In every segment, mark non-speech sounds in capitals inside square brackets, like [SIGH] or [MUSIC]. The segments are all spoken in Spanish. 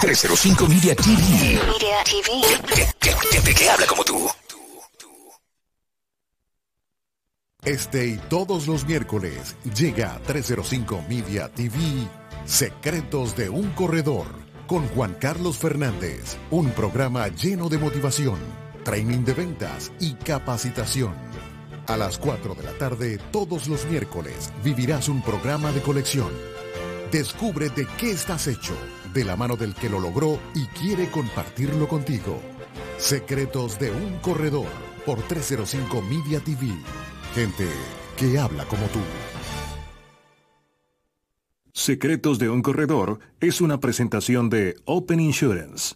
305 Media TV. Media TV. Que, habla como tú. Este y todos los miércoles llega a 305 Media TV Secretos de un Corredor con Juan Carlos Fernández. Un programa lleno de motivación, training de ventas y capacitación. A las 4 de la tarde, todos los miércoles, vivirás un programa de colección. Descubre de qué estás hecho, de la mano del que lo logró y quiere compartirlo contigo. Secretos de un Corredor por 305 Media TV. Gente que habla como tú. Secretos de un Corredor es una presentación de Open Insurance.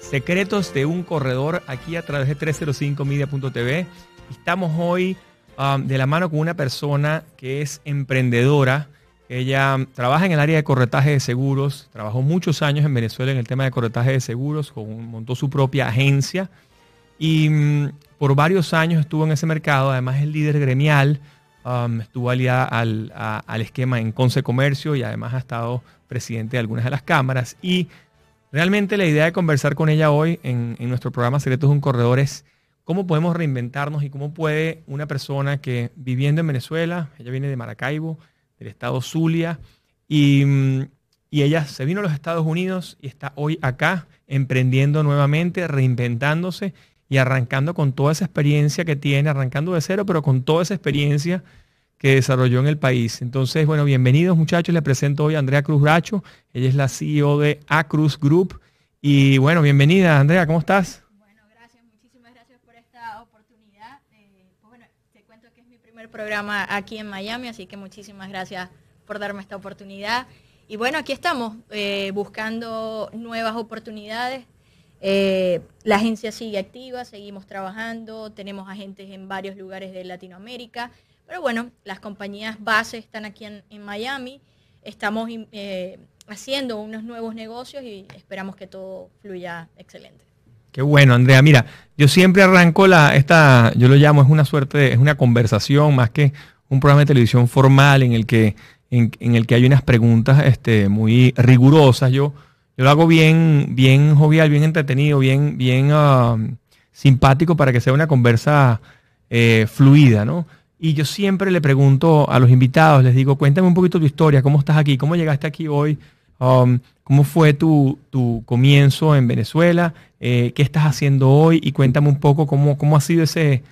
Secretos de un corredor aquí a través de 305media.tv. Estamos hoy um, de la mano con una persona que es emprendedora. Ella trabaja en el área de corretaje de seguros, trabajó muchos años en Venezuela en el tema de corretaje de seguros, montó su propia agencia. Y mm, por varios años estuvo en ese mercado, además es líder gremial, um, estuvo aliada al, al, esquema en Conce Comercio y además ha estado presidente de algunas de las cámaras. Y Realmente la idea de conversar con ella hoy en, nuestro programa Secretos de un Corredor es cómo podemos reinventarnos y cómo puede una persona que viviendo en Venezuela, ella viene de Maracaibo, del estado Zulia, y, y ella se vino a los Estados Unidos y está hoy acá emprendiendo nuevamente, reinventándose y arrancando con toda esa experiencia que tiene, arrancando de cero, pero con toda esa experiencia que desarrolló en el país. Entonces, bueno, bienvenidos muchachos. Les presento hoy a Andrea Cruz Bracho. Ella es la CEO de Acruz Group. Y bueno, bienvenida Andrea, ¿cómo estás? Bueno, gracias, muchísimas gracias por esta oportunidad. Eh, pues bueno, te cuento que es mi primer programa aquí en Miami, así que muchísimas gracias por darme esta oportunidad. Y bueno, aquí estamos eh, buscando nuevas oportunidades. Eh, la agencia sigue activa, seguimos trabajando, tenemos agentes en varios lugares de Latinoamérica. Pero bueno, las compañías base están aquí en, Miami, estamos eh, haciendo unos nuevos negocios y esperamos que todo fluya excelente. Qué bueno, Andrea. Mira, yo siempre arranco la, esta, yo lo llamo, es una suerte, es una conversación más que un programa de televisión formal en el que, en, el que hay unas preguntas este, muy rigurosas. Yo, yo lo hago bien, bien jovial, bien entretenido, bien, bien um, simpático para que sea una conversa eh, fluida, ¿no? Y yo siempre le pregunto a los invitados, les digo, cuéntame un poquito tu historia, cómo estás aquí, cómo llegaste aquí hoy, um, cómo fue tu, comienzo en Venezuela, eh, qué estás haciendo hoy y cuéntame un poco cómo, cómo ha sido ese,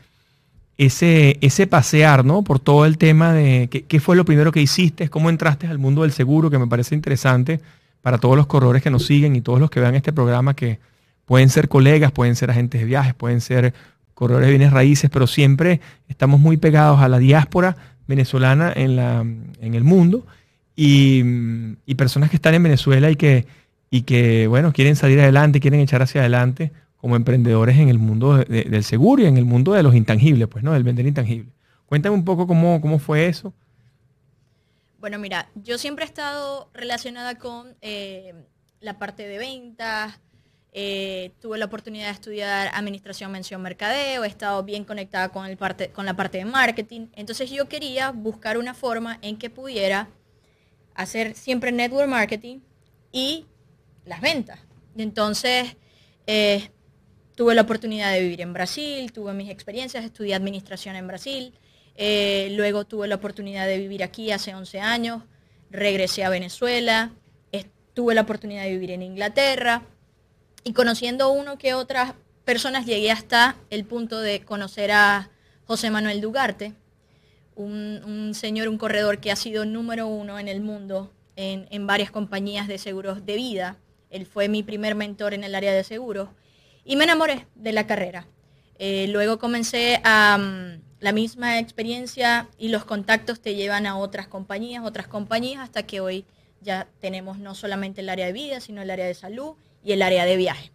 ese, ese pasear, ¿no? Por todo el tema de qué, qué, fue lo primero que hiciste, cómo entraste al mundo del seguro, que me parece interesante para todos los corredores que nos siguen y todos los que vean este programa que pueden ser colegas, pueden ser agentes de viajes, pueden ser corredores de bienes raíces, pero siempre estamos muy pegados a la diáspora venezolana en, la, en el mundo y, personas que están en Venezuela y que, y que, bueno, quieren salir adelante, quieren echar hacia adelante como emprendedores en el mundo del seguro y en el mundo de los intangibles, pues, ¿no? Del vender intangible. Cuéntame un poco cómo, cómo fue eso. Bueno, mira, yo siempre he estado relacionada con eh, la parte de ventas, eh, tuve la oportunidad de estudiar administración, mención, mercadeo, he estado bien conectada con, el parte, con la parte de marketing. Entonces yo quería buscar una forma en que pudiera hacer siempre network marketing y las ventas. Entonces eh, tuve la oportunidad de vivir en Brasil, tuve mis experiencias, estudié administración en Brasil, eh, luego tuve la oportunidad de vivir aquí hace 11 años. regresé a Venezuela, tuve la oportunidad de vivir en Inglaterra y conociendo uno que otras personas llegué hasta el punto de conocer a José Manuel Dugarte, un, señor, un corredor que ha sido número uno en el mundo en, varias compañías de seguros de vida. Él fue mi primer mentor en el área de seguros y me enamoré de la carrera. Eh, luego comencé a la misma experiencia y los contactos te llevan a otras compañías, otras compañías, hasta que hoy ya tenemos no solamente el área de vida, sino el área de salud y el área de viaje.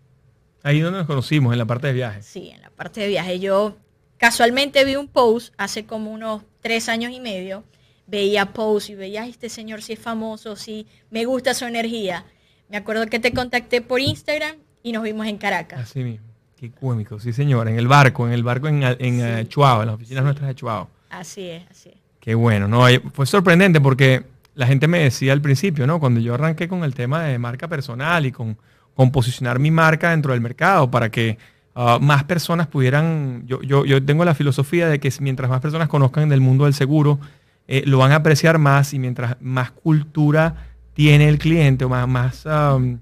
Ahí donde nos conocimos, en la parte de viaje. Sí, en la parte de viaje. Yo casualmente vi un post hace como unos tres años y medio. Veía post y veía, este señor si es famoso, si me gusta su energía. Me acuerdo que te contacté por Instagram y nos vimos en Caracas. Así mismo. Qué cómico, sí señor, en el barco, en el barco en, en eh, Chuao, en las oficinas nuestras de Chuao. Así es, así es. Qué bueno, no, fue sorprendente porque la gente me decía al principio, ¿no? Cuando yo arranqué con el tema de marca personal y con, con posicionar mi marca dentro del mercado para que ah, más personas pudieran, yo, yo, yo, tengo la filosofía de que mientras más personas conozcan del mundo del seguro, eh, lo van a apreciar más y mientras más cultura tiene el cliente o más, más,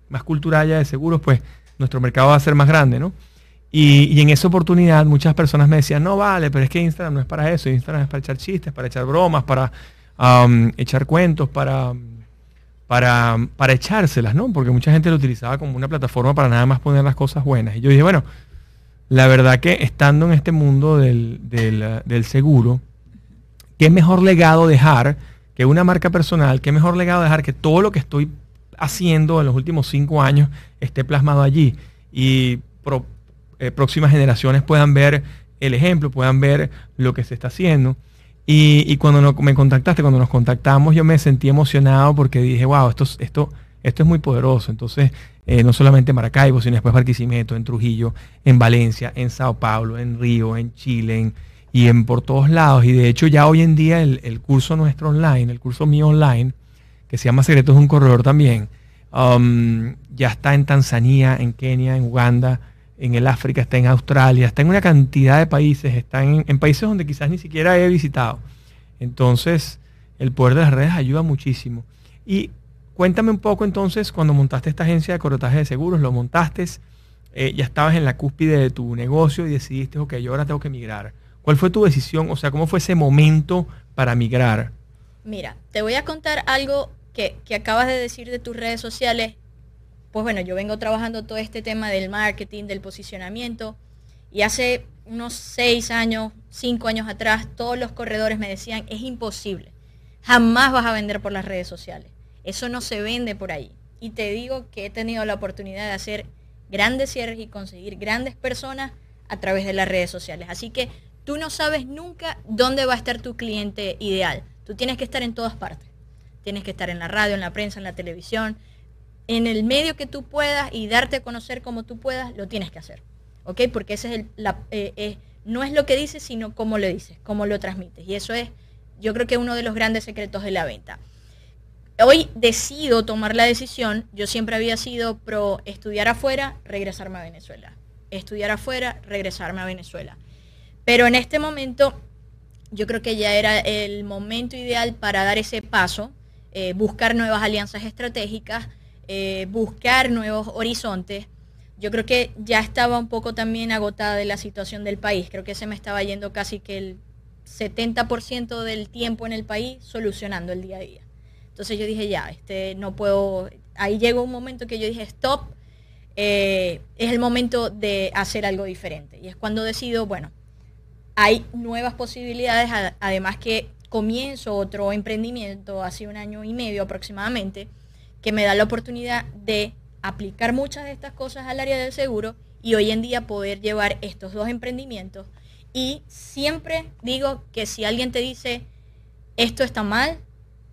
más cultura haya de seguros, pues nuestro mercado va a ser más grande, ¿no? Y, en esa oportunidad muchas personas me decían, no vale, pero es que Instagram no es para eso, Instagram es para echar chistes, para echar bromas, para um, echar cuentos, para, para, para echárselas, ¿no? Porque mucha gente lo utilizaba como una plataforma para nada más poner las cosas buenas. Y yo dije, bueno, la verdad que estando en este mundo del, del, del seguro, ¿qué mejor legado dejar que una marca personal? ¿Qué mejor legado dejar que todo lo que estoy haciendo en los últimos cinco años esté plasmado allí? Y eh, próximas generaciones puedan ver el ejemplo, puedan ver lo que se está haciendo. Y, cuando me contactaste, cuando nos contactamos, yo me sentí emocionado porque dije, wow, esto, esto, esto es muy poderoso. Entonces, eh, no solamente en Maracaibo, sino después Barquisimeto, en Trujillo, en Valencia, en Sao Paulo, en Río, en Chile, y en por todos lados. Y de hecho ya hoy en día el, curso nuestro online, el curso mío online, que se llama Secretos de un Corredor también, um, ya está en Tanzania, en Kenia, en Uganda, en el África, está en Australia, está en una cantidad de países, está en, países donde quizás ni siquiera he visitado. Entonces, el poder de las redes ayuda muchísimo. Y cuéntame un poco entonces, cuando montaste esta agencia de corretaje de seguros, lo montaste, eh, ya estabas en la cúspide de tu negocio y decidiste, ok, yo ahora tengo que migrar. ¿Cuál fue tu decisión? O sea, ¿cómo fue ese momento para migrar? Mira, te voy a contar algo que, que acabas de decir de tus redes sociales pues bueno, yo vengo trabajando todo este tema del marketing, del posicionamiento, y hace unos seis años, cinco años atrás, todos los corredores me decían, es imposible, jamás vas a vender por las redes sociales, eso no se vende por ahí. Y te digo que he tenido la oportunidad de hacer grandes cierres y conseguir grandes personas a través de las redes sociales. Así que tú no sabes nunca dónde va a estar tu cliente ideal. Tú tienes que estar en todas partes. Tienes que estar en la radio, en la prensa, en la televisión, en el medio que tú puedas y darte a conocer como tú puedas, lo tienes que hacer. ¿Ok? Porque ese es el, la, eh, no es lo que dices, sino cómo lo dices, cómo lo transmites. Y eso es, yo creo que uno de los grandes secretos de la venta. Hoy decido tomar la decisión, yo siempre había sido pro estudiar afuera, regresarme a Venezuela. Estudiar afuera, regresarme a Venezuela. Pero en este momento, yo creo que ya era el momento ideal para dar ese paso, eh, buscar nuevas alianzas estratégicas, eh, buscar nuevos horizontes. Yo creo que ya estaba un poco también agotada de la situación del país. Creo que se me estaba yendo casi que el 70% del tiempo en el país solucionando el día a día. Entonces yo dije, ya, este, no puedo... Ahí llegó un momento que yo dije, stop, eh, es el momento de hacer algo diferente. Y es cuando decido, bueno, hay nuevas posibilidades, además que comienzo otro emprendimiento hace un año y medio aproximadamente, que me da la oportunidad de aplicar muchas de estas cosas al área del seguro y hoy en día poder llevar estos dos emprendimientos. Y siempre digo que si alguien te dice, esto está mal,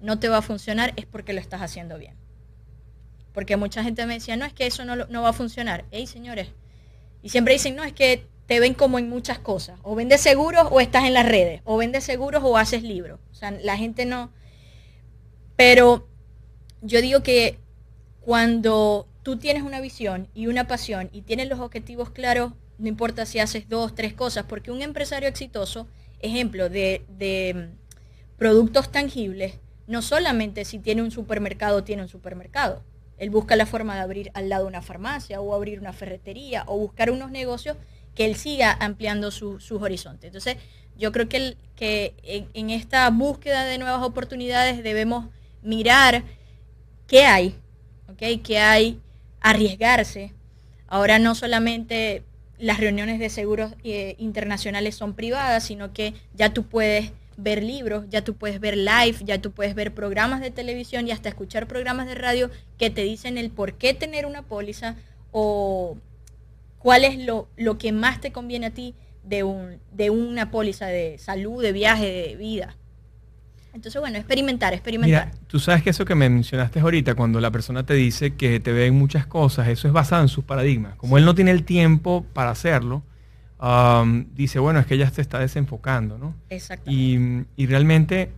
no te va a funcionar, es porque lo estás haciendo bien. Porque mucha gente me decía, no, es que eso no, no va a funcionar. Hey, señores. Y siempre dicen, no, es que te ven como en muchas cosas. O vendes seguros o estás en las redes. O vendes seguros o haces libros. O sea, la gente no... Pero yo digo que cuando tú tienes una visión y una pasión y tienes los objetivos claros, no importa si haces dos, tres cosas, porque un empresario exitoso, ejemplo de, de mm, productos tangibles, no solamente si tiene un supermercado, tiene un supermercado. Él busca la forma de abrir al lado una farmacia o abrir una ferretería o buscar unos negocios que él siga ampliando sus horizontes. Entonces, yo creo que, en, esta búsqueda de nuevas oportunidades debemos mirar qué hay. ¿Qué hay? Arriesgarse. Ahora no solamente las reuniones de seguros eh, internacionales son privadas, sino que ya tú puedes ver libros, ya tú puedes ver live, ya tú puedes ver programas de televisión y hasta escuchar programas de radio que te dicen el por qué tener una póliza o cuál es lo, lo que más te conviene a ti de, un, de una póliza de salud, de viaje, de vida. Entonces, bueno, experimentar, experimentar. Mira, tú sabes que eso que me mencionaste ahorita, cuando la persona te dice que te ve en muchas cosas, eso es basado en sus paradigmas. Como él no tiene el tiempo para hacerlo, dice, bueno, es que ella se está desenfocando, ¿no? Exacto. Y, realmente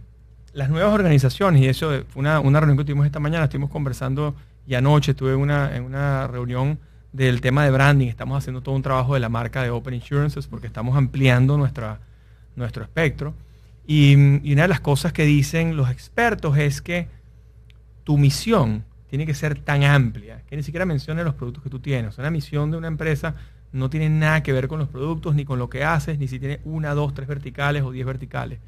las nuevas organizaciones, y eso fue una, reunión que tuvimos esta mañana, estuvimos conversando y anoche tuve una, en una reunión del tema de branding, estamos haciendo todo un trabajo de la marca de Open Insurances porque estamos ampliando nuestra, nuestro espectro. Y, y una de las cosas que dicen los expertos es que tu misión tiene que ser tan amplia que ni siquiera mencione los productos que tú tienes. una misión de una empresa no tiene nada que ver con los productos, ni con lo que haces, ni si tiene una, dos, tres verticales o diez verticales.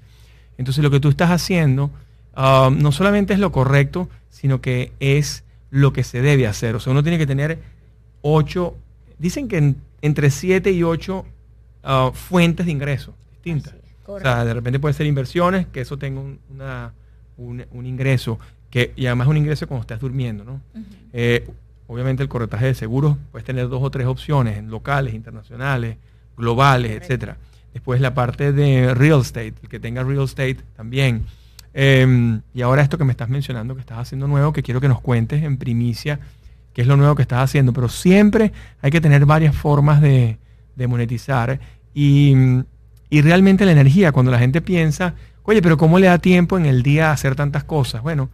Entonces lo que tú estás haciendo um, no solamente es lo correcto, sino que es lo que se debe hacer. O sea, uno tiene que tener ocho, dicen que entre siete y ocho uh, fuentes de ingresos distintas. o sea, de repente puede ser inversiones, que eso tenga un, un, ingreso, que, y además un ingreso cuando estás durmiendo, ¿no? Obviamente el corretaje de seguros puedes tener dos o tres opciones, locales, internacionales, globales, etcétera. Después la parte de real estate, el que tenga real estate también. Em, y ahora esto que me estás mencionando, que estás haciendo nuevo, que quiero que nos cuentes en primicia qué es lo nuevo que estás haciendo. Pero siempre hay que tener varias formas de, monetizar. Y, y, realmente la energía, cuando la gente piensa, oye, pero ¿cómo le da tiempo en el día a hacer tantas cosas? Bueno,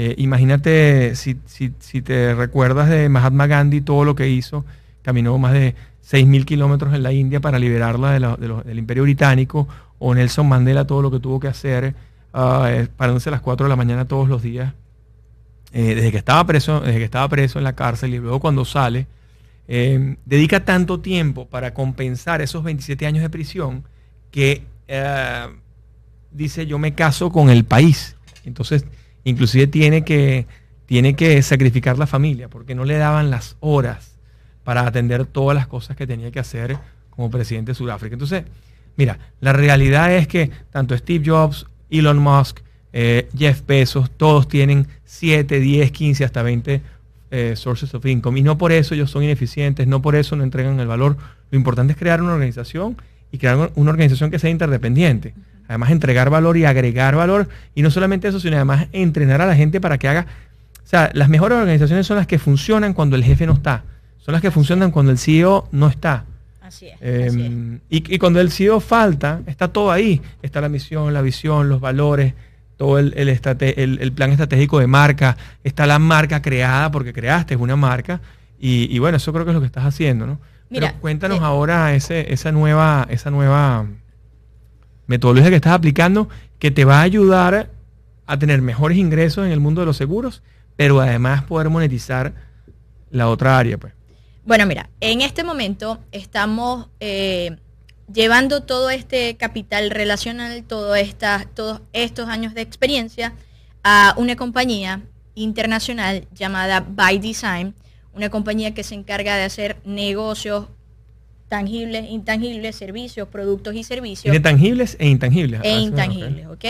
eh, imagínate si, te recuerdas de Mahatma Gandhi, todo lo que hizo, caminó más de 6.000 kilómetros en la India para liberarla del Imperio Británico, o Nelson Mandela, todo lo que tuvo que hacer, uh, parándose a las 4 de la mañana todos los días, eh, desde, que estaba preso, desde que estaba preso en la cárcel y luego cuando sale, dedica tanto tiempo para compensar esos 27 años de prisión que dice yo me caso con el país. Entonces, Inclusive tiene que, tiene que sacrificar la familia porque no le daban las horas para atender todas las cosas que tenía que hacer como presidente de Sudáfrica. Entonces, mira, la realidad es que tanto Steve Jobs, Elon Musk, eh, Jeff Bezos, todos tienen 7, 10, 15, hasta 20 eh, sources of income. Y no por eso ellos son ineficientes, no por eso no entregan el valor. Lo importante es crear una organización y crear una organización que sea interdependiente además entregar valor y agregar valor, y no solamente eso, sino además entrenar a la gente para que haga, o sea, las mejores organizaciones son las que funcionan cuando el jefe no está, son las que funcionan cuando el CEO no está. Así es. Em, y, cuando el CEO falta, está todo ahí, está la misión, la visión, los valores, todo el, el, plan estratégico de marca, está la marca creada porque creaste una marca, y, bueno, eso creo que es lo que estás haciendo, ¿no? Mira, Pero cuéntanos eh, ahora ese, esa nueva, esa nueva metodología que estás aplicando que te va a ayudar a tener mejores ingresos en el mundo de los seguros, pero además poder monetizar la otra área. Pues. Bueno, mira, en este momento estamos eh, llevando todo este capital relacional, todo todos estos años de experiencia a una compañía internacional llamada By Design, una compañía que se encarga de hacer negocios tangibles, intangibles, servicios, productos y servicios. De tangibles e intangibles. E intangibles, ¿ok?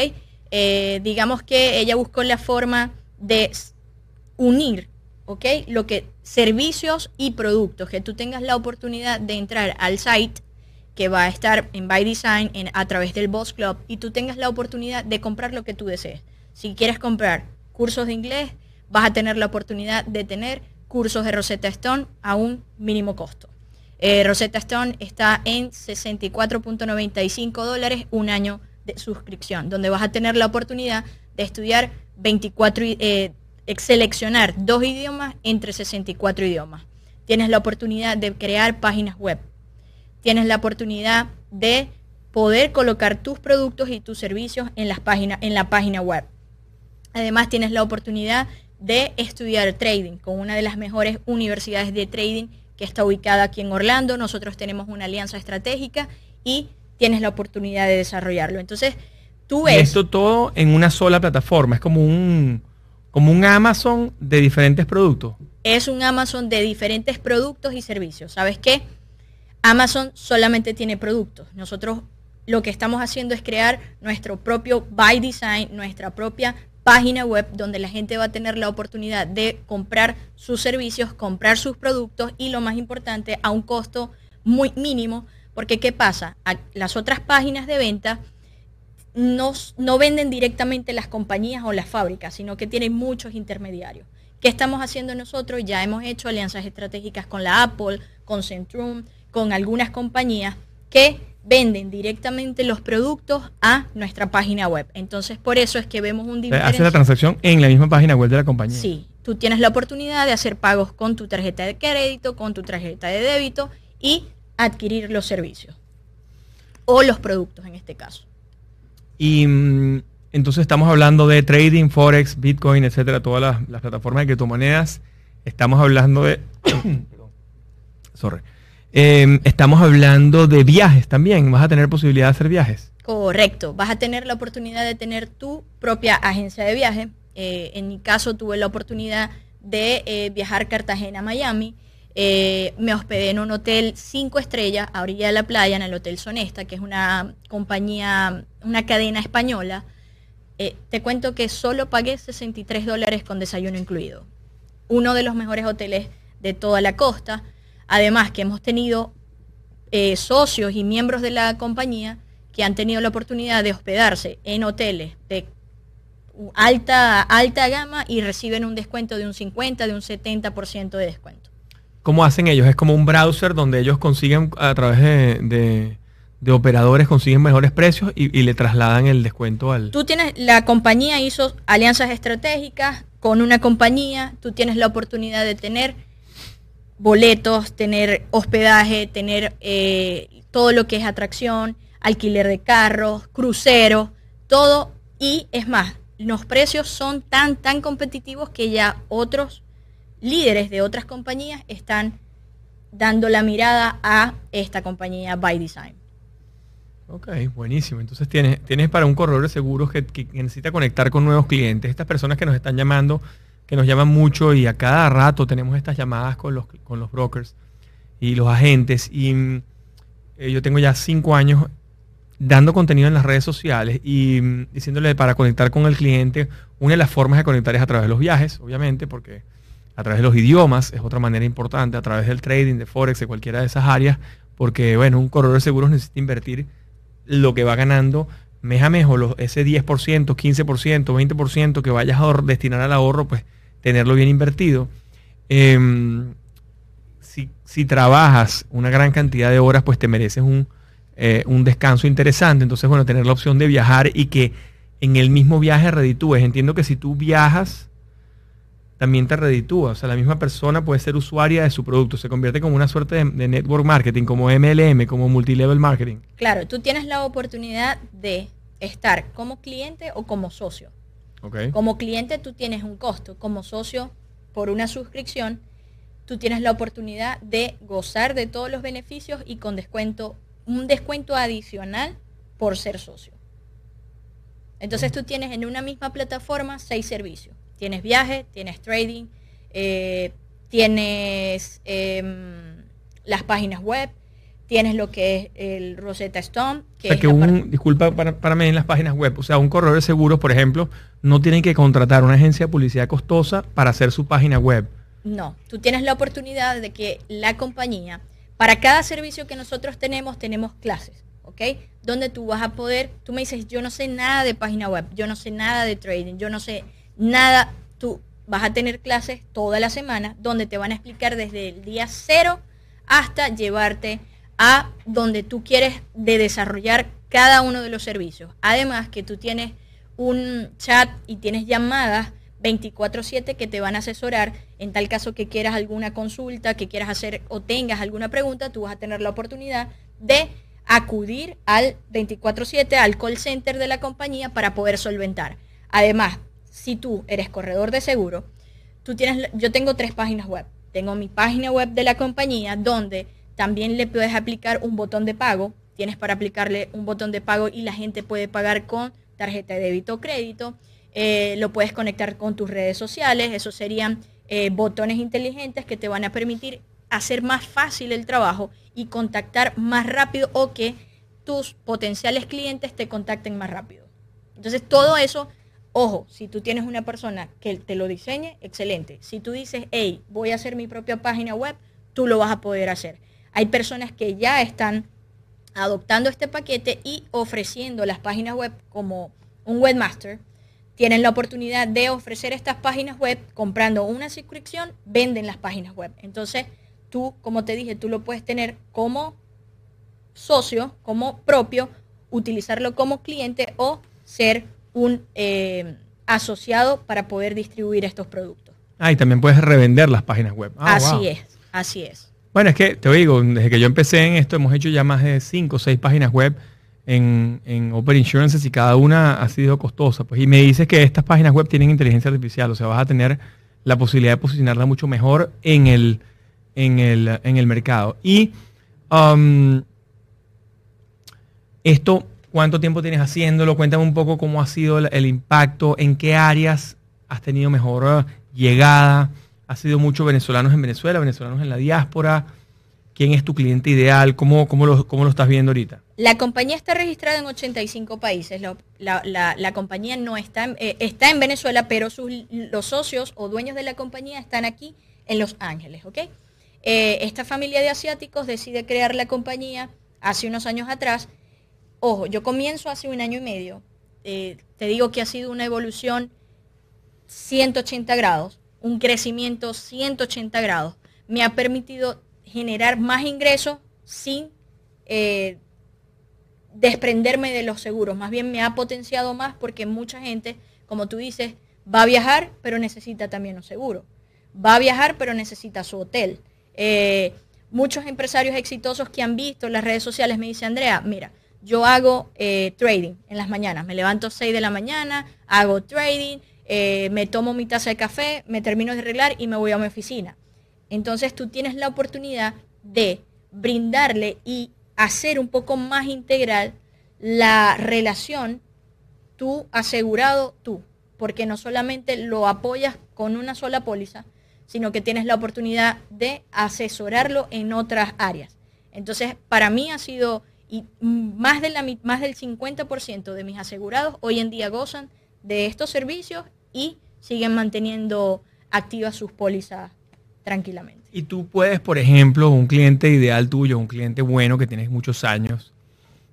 Eh, digamos que ella buscó la forma de unir, ¿ok? Lo que servicios y productos, que tú tengas la oportunidad de entrar al site que va a estar en By Design en, a través del Boss Club y tú tengas la oportunidad de comprar lo que tú desees. Si quieres comprar cursos de inglés, vas a tener la oportunidad de tener cursos de Rosetta Stone a un mínimo costo. Eh, Rosetta Stone está en 64.95 dólares un año de suscripción, donde vas a tener la oportunidad de estudiar 24, eh, seleccionar dos idiomas entre 64 idiomas. Tienes la oportunidad de crear páginas web. Tienes la oportunidad de poder colocar tus productos y tus servicios en, las en la página web. Además tienes la oportunidad de estudiar trading con una de las mejores universidades de trading que está ubicada aquí en Orlando. Nosotros tenemos una alianza estratégica y tienes la oportunidad de desarrollarlo. Entonces, tú ves... esto todo en una sola plataforma, es como un, como un Amazon de diferentes productos. Es un Amazon de diferentes productos y servicios. ¿Sabes qué? Amazon solamente tiene productos. Nosotros lo que estamos haciendo es crear nuestro propio by design, nuestra propia página web donde la gente va a tener la oportunidad de comprar sus servicios, comprar sus productos y lo más importante a un costo muy mínimo, porque ¿qué pasa? las otras páginas de venta no, no venden directamente las compañías o las fábricas, sino que tienen muchos intermediarios. ¿Qué estamos haciendo nosotros? Ya hemos hecho alianzas estratégicas con la Apple, con Centrum, con algunas compañías que venden directamente los productos a nuestra página web. Entonces, por eso es que vemos un diferencial. Hace la transacción en la misma página web de la compañía. Sí, tú tienes la oportunidad de hacer pagos con tu tarjeta de crédito, con tu tarjeta de débito y adquirir los servicios o los productos en este caso. Y mm, entonces estamos hablando de trading, forex, bitcoin, etcétera, todas las, las plataformas de criptomonedas. Estamos hablando de [COUGHS] sorry Em, estamos hablando de viajes también. ¿Vas a tener posibilidad de hacer viajes? Correcto. Vas a tener la oportunidad de tener tu propia agencia de viaje. Eh, en mi caso tuve la oportunidad de eh, viajar Cartagena-Miami. Eh, me hospedé en un hotel cinco estrellas a orilla de la playa, en el Hotel Sonesta, que es una compañía, una cadena española. te cuento que solo pagué 63 dólares con desayuno incluido. Uno de los mejores hoteles de toda la costa. Además que hemos tenido eh, socios y miembros de la compañía que han tenido la oportunidad de hospedarse en hoteles de alta, alta gama y reciben un descuento de un 50, de un 70% de descuento. ¿Cómo hacen ellos? Es como un browser donde ellos consiguen a través de, operadores, consiguen mejores precios y, y, le trasladan el descuento al... Tú tienes, la compañía hizo alianzas estratégicas con una compañía, tú tienes la oportunidad de tener boletos, tener hospedaje, tener eh, todo lo que es atracción, alquiler de carros, cruceros, todo. Y es más, los precios son tan, tan competitivos que ya otros líderes de otras compañías están dando la mirada a esta compañía By Design. Ok, buenísimo. Entonces tienes, tienes para un corredor de seguros que, que necesita conectar con nuevos clientes. Estas personas que nos están llamando que nos llaman mucho y a cada rato tenemos estas llamadas con los, con los brokers y los agentes. Y mm, eh, yo tengo ya cinco años dando contenido en las redes sociales y mm, diciéndole para conectar con el cliente, una de las formas de conectar es a través de los viajes, obviamente, porque a través de los idiomas es otra manera importante, a través del trading, de Forex, de cualquiera de esas áreas, porque bueno, un corredor de seguros necesita invertir lo que va ganando mes a mes o ese 10%, 15%, 20% que vayas a destinar al ahorro, pues tenerlo bien invertido. Em, si, trabajas una gran cantidad de horas, pues te mereces un, eh, un, descanso interesante. Entonces, bueno, tener la opción de viajar y que en el mismo viaje reditúes. Entiendo que si tú viajas, también te reditúa. O sea, la misma persona puede ser usuaria de su producto. Se convierte como una suerte de, network marketing, como MLM, como multilevel marketing. Claro, tú tienes la oportunidad de estar como cliente o como socio. Como cliente tú tienes un costo, como socio por una suscripción, tú tienes la oportunidad de gozar de todos los beneficios y con descuento, un descuento adicional por ser socio. Entonces tú tienes en una misma plataforma seis servicios. Tienes viaje, tienes trading, eh, tienes em, las páginas web, tienes lo que es el Rosetta Stone. Que o que un, disculpa para, para mí en las páginas web, o sea, un corredor de seguros, por ejemplo, no tienen que contratar una agencia de publicidad costosa para hacer su página web. No, tú tienes la oportunidad de que la compañía, para cada servicio que nosotros tenemos, tenemos clases, ¿ok? Donde tú vas a poder, tú me dices, yo no sé nada de página web, yo no sé nada de trading, yo no sé nada, tú vas a tener clases toda la semana donde te van a explicar desde el día cero hasta llevarte a donde tú quieres de desarrollar cada uno de los servicios. Además que tú tienes un chat y tienes llamadas 24/7 que te van a asesorar en tal caso que quieras alguna consulta, que quieras hacer o tengas alguna pregunta, tú vas a tener la oportunidad de acudir al 24/7 al call center de la compañía para poder solventar. Además, si tú eres corredor de seguro, tú tienes, yo tengo tres páginas web. Tengo mi página web de la compañía donde también le puedes aplicar un botón de pago. Tienes para aplicarle un botón de pago y la gente puede pagar con tarjeta de débito o crédito. Eh, lo puedes conectar con tus redes sociales. Esos serían eh, botones inteligentes que te van a permitir hacer más fácil el trabajo y contactar más rápido o que tus potenciales clientes te contacten más rápido. Entonces todo eso, ojo, si tú tienes una persona que te lo diseñe, excelente. Si tú dices, hey, voy a hacer mi propia página web, tú lo vas a poder hacer. Hay personas que ya están adoptando este paquete y ofreciendo las páginas web como un webmaster. Tienen la oportunidad de ofrecer estas páginas web comprando una suscripción, venden las páginas web. Entonces, tú, como te dije, tú lo puedes tener como socio, como propio, utilizarlo como cliente o ser un eh, asociado para poder distribuir estos productos. Ah, y también puedes revender las páginas web. Ah, así es, así es. Bueno, es que te digo, desde que yo empecé en esto hemos hecho ya más de cinco o seis páginas web en, en Open Insurances y cada una ha sido costosa. Pues, y me dices que estas páginas web tienen inteligencia artificial, o sea, vas a tener la posibilidad de posicionarla mucho mejor en el, en el, en el mercado. Y um, esto, ¿cuánto tiempo tienes haciéndolo? Cuéntame un poco cómo ha sido el, impacto, en qué áreas has tenido mejor uh, llegada. ¿Ha sido mucho venezolanos en Venezuela, venezolanos en la diáspora? ¿Quién es tu cliente ideal? ¿Cómo, cómo, lo, cómo lo estás viendo ahorita? La compañía está registrada en 85 países. La, compañía no está en, eh, está en Venezuela, pero sus, los socios o dueños de la compañía están aquí en Los Ángeles. Eh, esta familia de asiáticos decide crear la compañía hace unos años atrás. Ojo, yo comienzo hace un año y medio. Eh, te digo que ha sido una evolución 180 grados, un crecimiento 180 grados. Me ha permitido generar más ingresos sin eh, desprenderme de los seguros. Más bien me ha potenciado más porque mucha gente, como tú dices, va a viajar, pero necesita también un seguro. Va a viajar, pero necesita su hotel. Eh, muchos empresarios exitosos que han visto las redes sociales me dicen, Andrea, mira, yo hago eh, trading en las mañanas, me levanto 6 de la mañana, hago trading, eh, me tomo mi taza de café, me termino de arreglar y me voy a mi oficina. Entonces tú tienes la oportunidad de brindarle y hacer un poco más integral la relación tú asegurado tú, porque no solamente lo apoyas con una sola póliza, sino que tienes la oportunidad de asesorarlo en otras áreas. Entonces, para mí ha sido, y más, más del 50% de mis asegurados hoy en día gozan de estos servicios y siguen manteniendo activas sus pólizas tranquilamente. Y tú puedes, por ejemplo, un cliente ideal tuyo, un cliente bueno que tienes muchos años,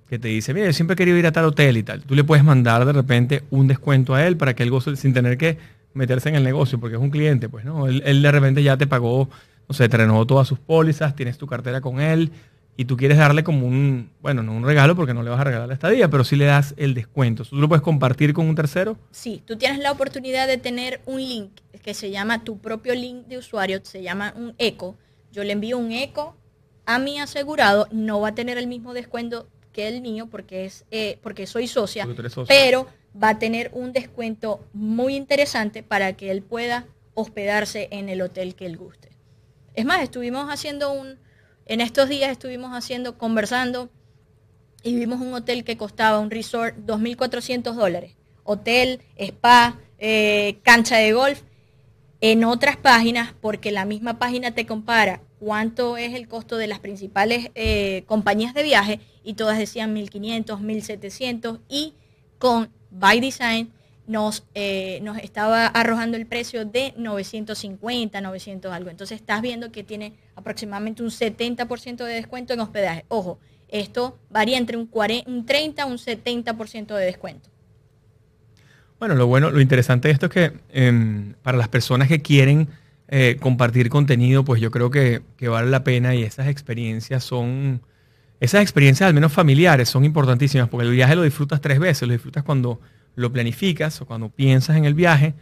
que te dice, mire, siempre he querido ir a tal hotel y tal. Tú le puedes mandar de repente un descuento a él para que él goce sin tener que meterse en el negocio porque es un cliente, pues, ¿no? Él, de repente ya te pagó, no sé, te renovó todas sus pólizas, tienes tu cartera con él y tú quieres darle como un, bueno, no un regalo porque no le vas a regalar la estadía, pero sí le das el descuento. ¿Tú lo puedes compartir con un tercero? Sí, tú tienes la oportunidad de tener un link que se llama tu propio link de usuario, se llama un eco. Yo le envío un eco a mi asegurado, no va a tener el mismo descuento que el mío porque es eh, porque soy socia, pero va a tener un descuento muy interesante para que él pueda hospedarse en el hotel que él guste. Es más, estuvimos haciendo un, en estos días estuvimos haciendo, conversando y vimos un hotel que costaba un resort 2.400 dólares. Hotel, spa, eh, cancha de golf. En otras páginas, porque la misma página te compara cuánto es el costo de las principales eh, compañías de viaje y todas decían 1.500, 1.700 y con by design nos, eh, nos estaba arrojando el precio de 950, 900 algo. Entonces estás viendo que tiene aproximadamente un 70% de descuento en hospedaje. Ojo, esto varía entre un, 40, un 30 a un 70% de descuento. Bueno, lo bueno, lo interesante de esto es que em, para las personas que quieren eh, compartir contenido, pues yo creo que, que, vale la pena y esas experiencias son, esas experiencias al menos familiares son importantísimas porque el viaje lo disfrutas tres veces, lo disfrutas cuando lo planificas o cuando piensas en el viaje,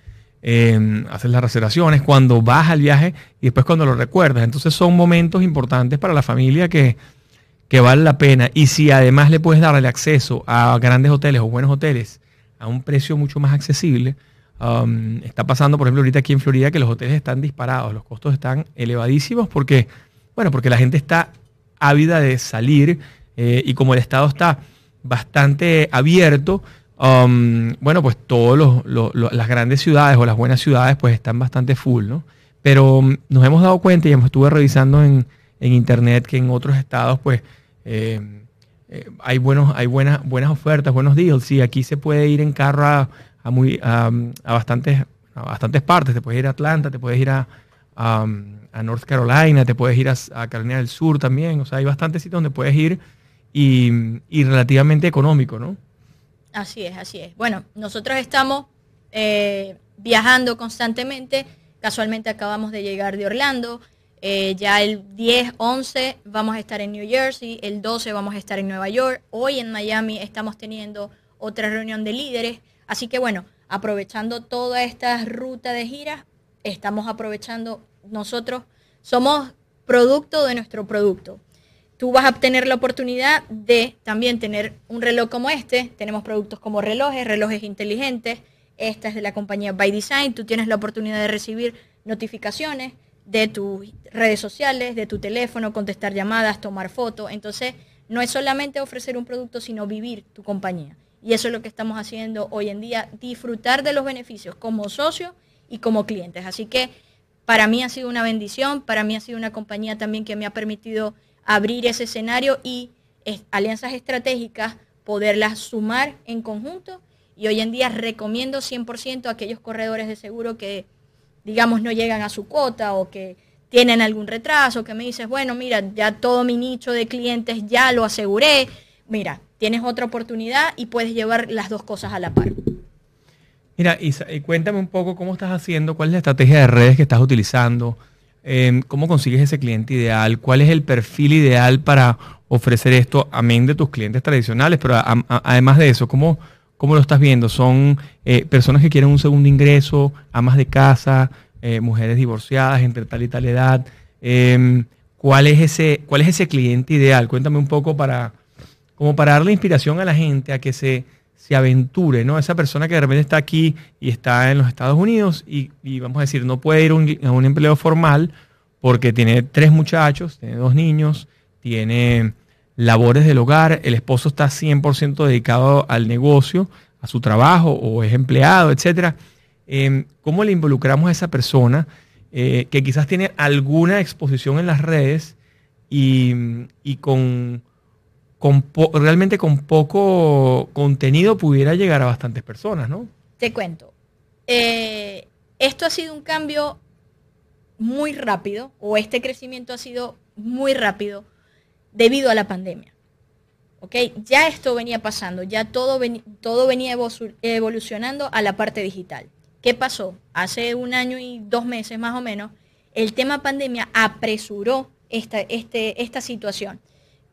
eh, haces las reservaciones, cuando vas al viaje y después cuando lo recuerdas. Entonces son momentos importantes para la familia que, que vale la pena. Y si además le puedes dar el acceso a grandes hoteles o buenos hoteles a un precio mucho más accesible, Um, está pasando, por ejemplo, ahorita aquí en Florida que los hoteles están disparados, los costos están elevadísimos porque, bueno, porque la gente está ávida de salir eh, y como el Estado está bastante abierto, um, bueno, pues todas las grandes ciudades o las buenas ciudades pues están bastante full, ¿no? Pero um, nos hemos dado cuenta y estuve revisando en, internet que en otros estados pues eh, eh, hay, buenos, hay buenas, buenas ofertas, buenos deals. Sí, aquí se puede ir en carro a, muy, a, bastantes, bastantes partes. Te puedes ir a Atlanta, te puedes ir a, a North Carolina, te puedes ir a, Carolina del Sur también. O sea, hay bastantes sitios donde puedes ir y, relativamente económico, ¿no? Así es, así es. Bueno, nosotros estamos eh, viajando constantemente. Casualmente acabamos de llegar de Orlando. Eh, ya el 10, 11 vamos a estar en New Jersey, el 12 vamos a estar en Nueva York. Hoy en Miami estamos teniendo otra reunión de líderes. Así que bueno, aprovechando toda esta ruta de giras, estamos aprovechando nosotros, somos producto de nuestro producto tú vas a tener la oportunidad de también tener un reloj como este. Tenemos productos como relojes, relojes inteligentes. Esta es de la compañía By Design. Tú tienes la oportunidad de recibir notificaciones de tus redes sociales, de tu teléfono, contestar llamadas, tomar fotos. Entonces, no es solamente ofrecer un producto, sino vivir tu compañía. Y eso es lo que estamos haciendo hoy en día, disfrutar de los beneficios como socios y como clientes. Así que para mí ha sido una bendición, para mí ha sido una compañía también que me ha permitido abrir ese escenario y alianzas estratégicas, poderlas sumar en conjunto. Y hoy en día recomiendo 100% a aquellos corredores de seguro que, digamos, no llegan a su cuota o que tienen algún retraso, que me dices, bueno, mira, ya todo mi nicho de clientes ya lo aseguré. Mira, tienes otra oportunidad y puedes llevar las dos cosas a la par. Mira, y cuéntame un poco cómo estás haciendo, cuál es la estrategia de redes que estás utilizando. Em, ¿Cómo consigues ese cliente ideal? ¿Cuál es el perfil ideal para ofrecer esto, amén de tus clientes tradicionales? Pero además de eso, ¿cómo, ¿cómo lo estás viendo? ¿Son eh, personas que quieren un segundo ingreso, amas de casa, eh, mujeres divorciadas entre tal y tal edad? Em, ¿cuál, es ese, ¿Cuál es ese cliente ideal? Cuéntame un poco para, como para darle inspiración a la gente a que se se aventure, ¿no? Esa persona que de repente está aquí y está en los Estados Unidos y, vamos a decir, no puede ir a un empleo formal porque tiene tres muchachos, tiene dos niños, tiene labores del hogar, el esposo está 100% dedicado al negocio, a su trabajo o es empleado, etc. Em, ¿Cómo le involucramos a esa persona eh, que quizás tiene alguna exposición en las redes y con realmente con poco contenido pudiera llegar a bastantes personas, ¿no? Te cuento. Eh, esto ha sido un cambio muy rápido, o este crecimiento ha sido muy rápido debido a la pandemia. ¿Ok? Ya esto venía pasando, ya todo, todo venía evolucionando a la parte digital. ¿Qué pasó? Hace un año y dos meses más o menos, el tema pandemia apresuró esta, este, esta situación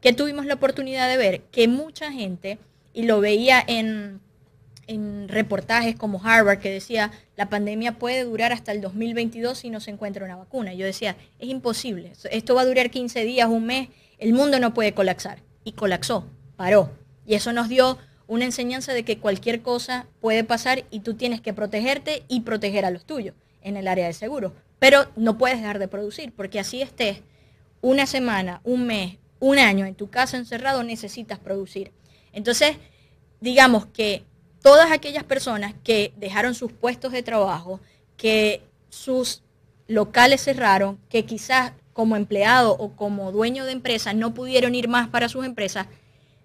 que tuvimos la oportunidad de ver que mucha gente, y lo veía en, en reportajes como Harvard, que decía, la pandemia puede durar hasta el 2022 si no se encuentra una vacuna. Yo decía, es imposible, esto va a durar 15 días, un mes, el mundo no puede colapsar. Y colapsó, paró. Y eso nos dio una enseñanza de que cualquier cosa puede pasar y tú tienes que protegerte y proteger a los tuyos en el área de seguro. Pero no puedes dejar de producir, porque así estés una semana, un mes, un año en tu casa encerrado, necesitas producir. Entonces, digamos que todas aquellas personas que dejaron sus puestos de trabajo, que sus locales cerraron, que quizás como empleado o como dueño de empresa no pudieron ir más para sus empresas,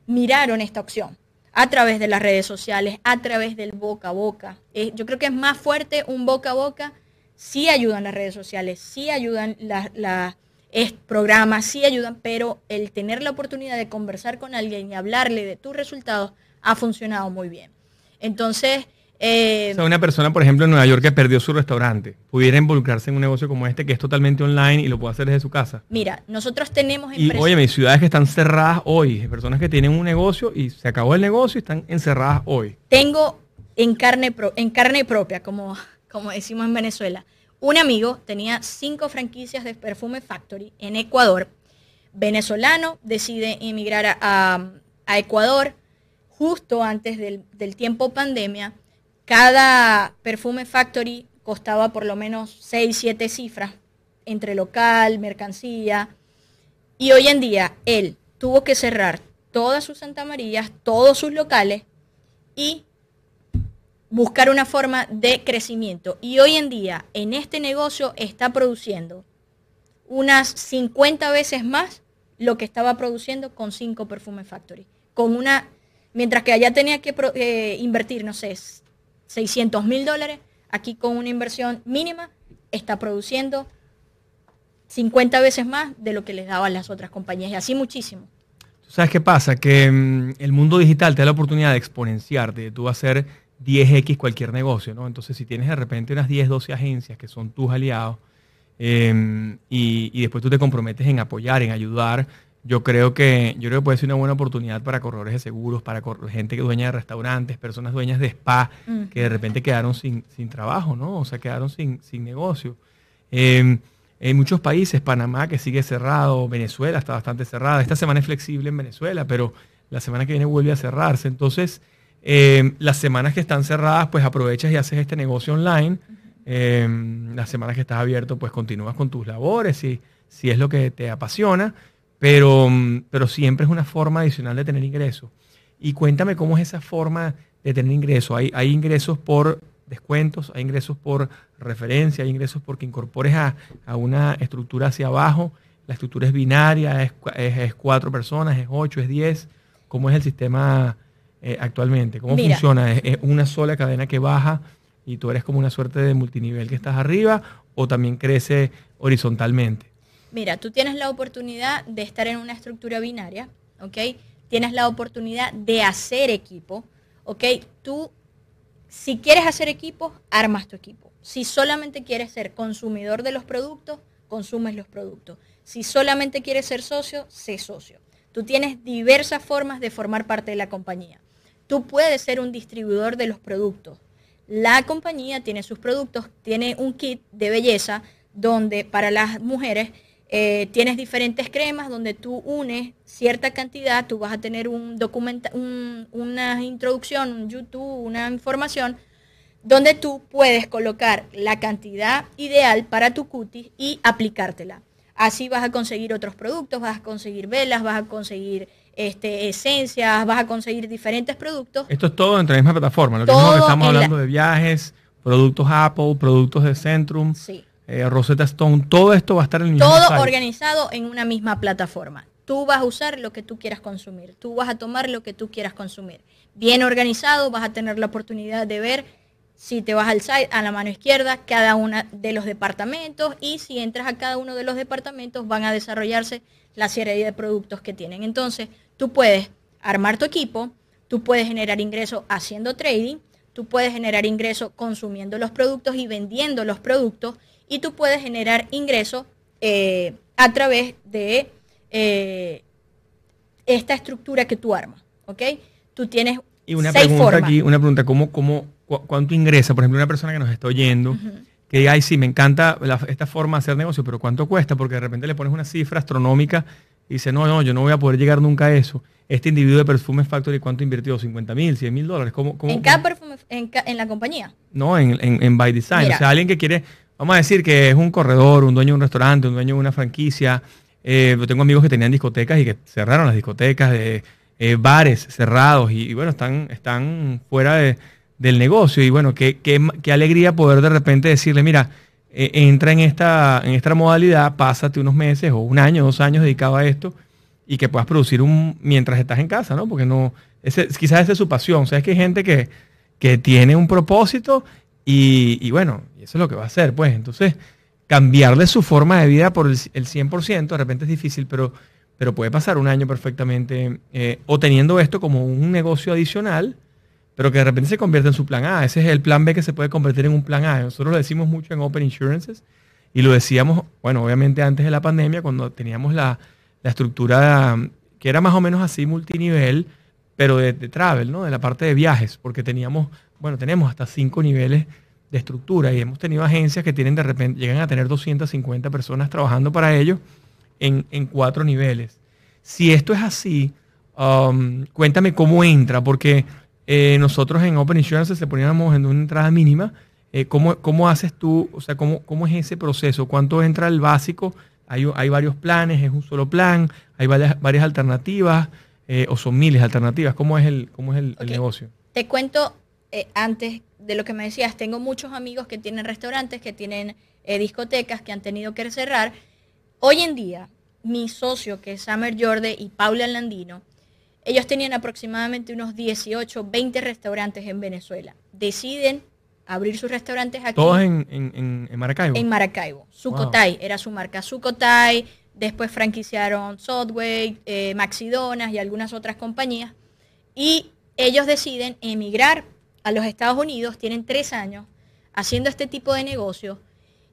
miraron esta opción a través de las redes sociales, a través del boca a boca. Yo creo que es más fuerte un boca a boca, sí ayudan las redes sociales, sí ayudan las es programas, sí ayudan, pero el tener la oportunidad de conversar con alguien y hablarle de tus resultados ha funcionado muy bien. Entonces... Eh, o sea, una persona, por ejemplo, en Nueva York que perdió su restaurante, pudiera involucrarse en un negocio como este que es totalmente online y lo puede hacer desde su casa. Mira, nosotros tenemos empresas... Y oye, mis ciudades que están cerradas hoy, personas que tienen un negocio y se acabó el negocio y están encerradas hoy. Tengo en carne, en carne propia, como, como decimos en Venezuela, un amigo tenía cinco franquicias de Perfume Factory en Ecuador. Venezolano decide emigrar a, Ecuador justo antes del, tiempo pandemia. cada perfume factory costaba por lo menos 6, 7 cifras entre local, mercancía. Y hoy en día él tuvo que cerrar todas sus Santa Marías, todos sus locales y buscar una forma de crecimiento. Y hoy en día en este negocio está produciendo unas 50 veces más lo que estaba produciendo con cinco Perfume Factory. Con una, mientras que allá tenía que eh, invertir, no sé, 600 mil dólares, aquí con una inversión mínima está produciendo 50 veces más de lo que les daban las otras compañías y así muchísimo. ¿Sabes qué pasa? Que mm, el mundo digital te da la oportunidad de exponenciarte, de tú hacer 10x cualquier negocio, ¿no? Entonces, si tienes de repente unas 10, 12 agencias que son tus aliados em, y, después tú te comprometes en apoyar, en ayudar, yo creo que yo creo que puede ser una buena oportunidad para corredores de seguros, para gente que dueña de restaurantes, personas dueñas de spa, que de repente quedaron sin, sin, trabajo, ¿no? O sea, quedaron sin, sin negocio. Em, en muchos países, Panamá que sigue cerrado, Venezuela está bastante cerrada. Esta semana es flexible en Venezuela, pero la semana que viene vuelve a cerrarse. Entonces, eh, las semanas que están cerradas, pues aprovechas y haces este negocio online. Eh, las semanas que estás abierto, pues continúas con tus labores, si, si es lo que te apasiona, pero, pero siempre es una forma adicional de tener ingresos. Y cuéntame cómo es esa forma de tener ingresos. Hay, hay ingresos por descuentos, hay ingresos por referencia, hay ingresos porque incorpores a, una estructura hacia abajo. La estructura es binaria, es, cuatro personas, es ocho, es diez. ¿Cómo es el sistema eh, actualmente? ¿Cómo funciona? ¿Es, una sola cadena que baja y tú eres como una suerte de multinivel que estás arriba o también crece horizontalmente? Mira, tú tienes la oportunidad de estar en una estructura binaria, ¿ok? Tienes la oportunidad de hacer equipo, ¿ok? Tú si quieres hacer equipo, armas tu equipo. Si solamente quieres ser consumidor de los productos, consumes los productos. Si solamente quieres ser socio, sé socio. Tú tienes diversas formas de formar parte de la compañía. Tú puedes ser un distribuidor de los productos. La compañía tiene sus productos, tiene un kit de belleza donde para las mujeres eh, tienes diferentes cremas donde tú unes cierta cantidad, tú vas a tener un documento, una introducción, un YouTube, una información, donde tú puedes colocar la cantidad ideal para tu cutis y aplicártela. Así vas a conseguir otros productos, vas a conseguir velas, vas a conseguir este, esencias, vas a conseguir diferentes productos. Esto es todo dentro de la misma plataforma. Lo que estamos hablando de viajes, productos Apple, productos de Centrum. Sí eh, Rosetta Stone, todo esto va a estar en el mismo Todo organizado en una misma plataforma. Tú vas a usar lo que tú quieras consumir, tú vas a tomar lo que tú quieras consumir. Bien organizado, vas a tener la oportunidad de ver si te vas al site, a la mano izquierda, cada uno de los departamentos y si entras a cada uno de los departamentos van a desarrollarse la serie de productos que tienen. Entonces, tú puedes armar tu equipo, tú puedes generar ingresos haciendo trading, tú puedes generar ingresos consumiendo los productos y vendiendo los productos y tú puedes generar ingresos eh, a través de eh, esta estructura que tú armas, ¿ok? Tú tienes y una pregunta aquí, una pregunta, ¿cómo, cómo, ¿cuánto ingresa? Por ejemplo, una persona que nos está oyendo, que diga, ay, sí, me encanta esta forma de hacer negocio, pero ¿cuánto cuesta? Porque de repente le pones una cifra astronómica y dice, no, no, yo no voy a poder llegar nunca a eso. Este individuo de Perfume Factory, ¿cuánto invirtió? ¿50 mil, 100 mil dólares? ¿Cómo, ¿En cada perfume, en, la compañía? No, en, en, By Design. o sea, alguien que quiere vamos a decir que es un corredor, un dueño de un restaurante, un dueño de una franquicia. Eh, yo tengo amigos que tenían discotecas y que cerraron las discotecas, de eh, bares cerrados y, bueno, están, están fuera del negocio. Y bueno, qué, qué, alegría poder de repente decirle, mira, eh, entra en esta, en esta modalidad, pásate unos meses o un año, dos años dedicado a esto y que puedas producir un mientras estás en casa, ¿no? Porque no, ese, quizás esa es su pasión. O sea, es que hay gente que, que tiene un propósito y, bueno, eso es lo que va a hacer, pues. Entonces, cambiarle su forma de vida por el, 100%, de repente es difícil, pero, pero puede pasar un año perfectamente, eh, o teniendo esto como un negocio adicional, pero que de repente se convierte en su plan A. Ese es el plan B que se puede convertir en un plan A. Nosotros lo decimos mucho en Open Insurances y lo decíamos, bueno, obviamente antes de la pandemia, cuando teníamos la, estructura que era más o menos así multinivel, pero de, travel, ¿no? De la parte de viajes, porque teníamos bueno, tenemos hasta cinco niveles de estructura y hemos tenido agencias que tienen de repente, llegan a tener 250 personas trabajando para ellos en, cuatro niveles. Si esto es así, um, cuéntame cómo entra, porque eh, nosotros en Open Insurance se poníamos en una entrada mínima. Eh, ¿cómo, ¿cómo, haces tú, o sea, cómo, cómo es ese proceso? ¿Cuánto entra el básico? Hay, hay varios planes, es un solo plan, hay varias, varias alternativas eh, o son miles de alternativas. ¿Cómo es el, cómo es el, el negocio? Te cuento antes de lo que me decías, tengo muchos amigos que tienen restaurantes, que tienen discotecas, que han tenido que cerrar. Hoy en día, mi socio, que es Summer Jorde y Paula Landino, ellos tenían aproximadamente unos 18, 20 restaurantes en Venezuela. Deciden abrir sus restaurantes aquí. ¿Todos en, Maracaibo? En Maracaibo. Sucotay era su marca. Sucotay, después franquiciaron Subway, eh, Maxidonas y algunas otras compañías. Y ellos deciden emigrar a los Estados Unidos, tienen tres años haciendo este tipo de negocio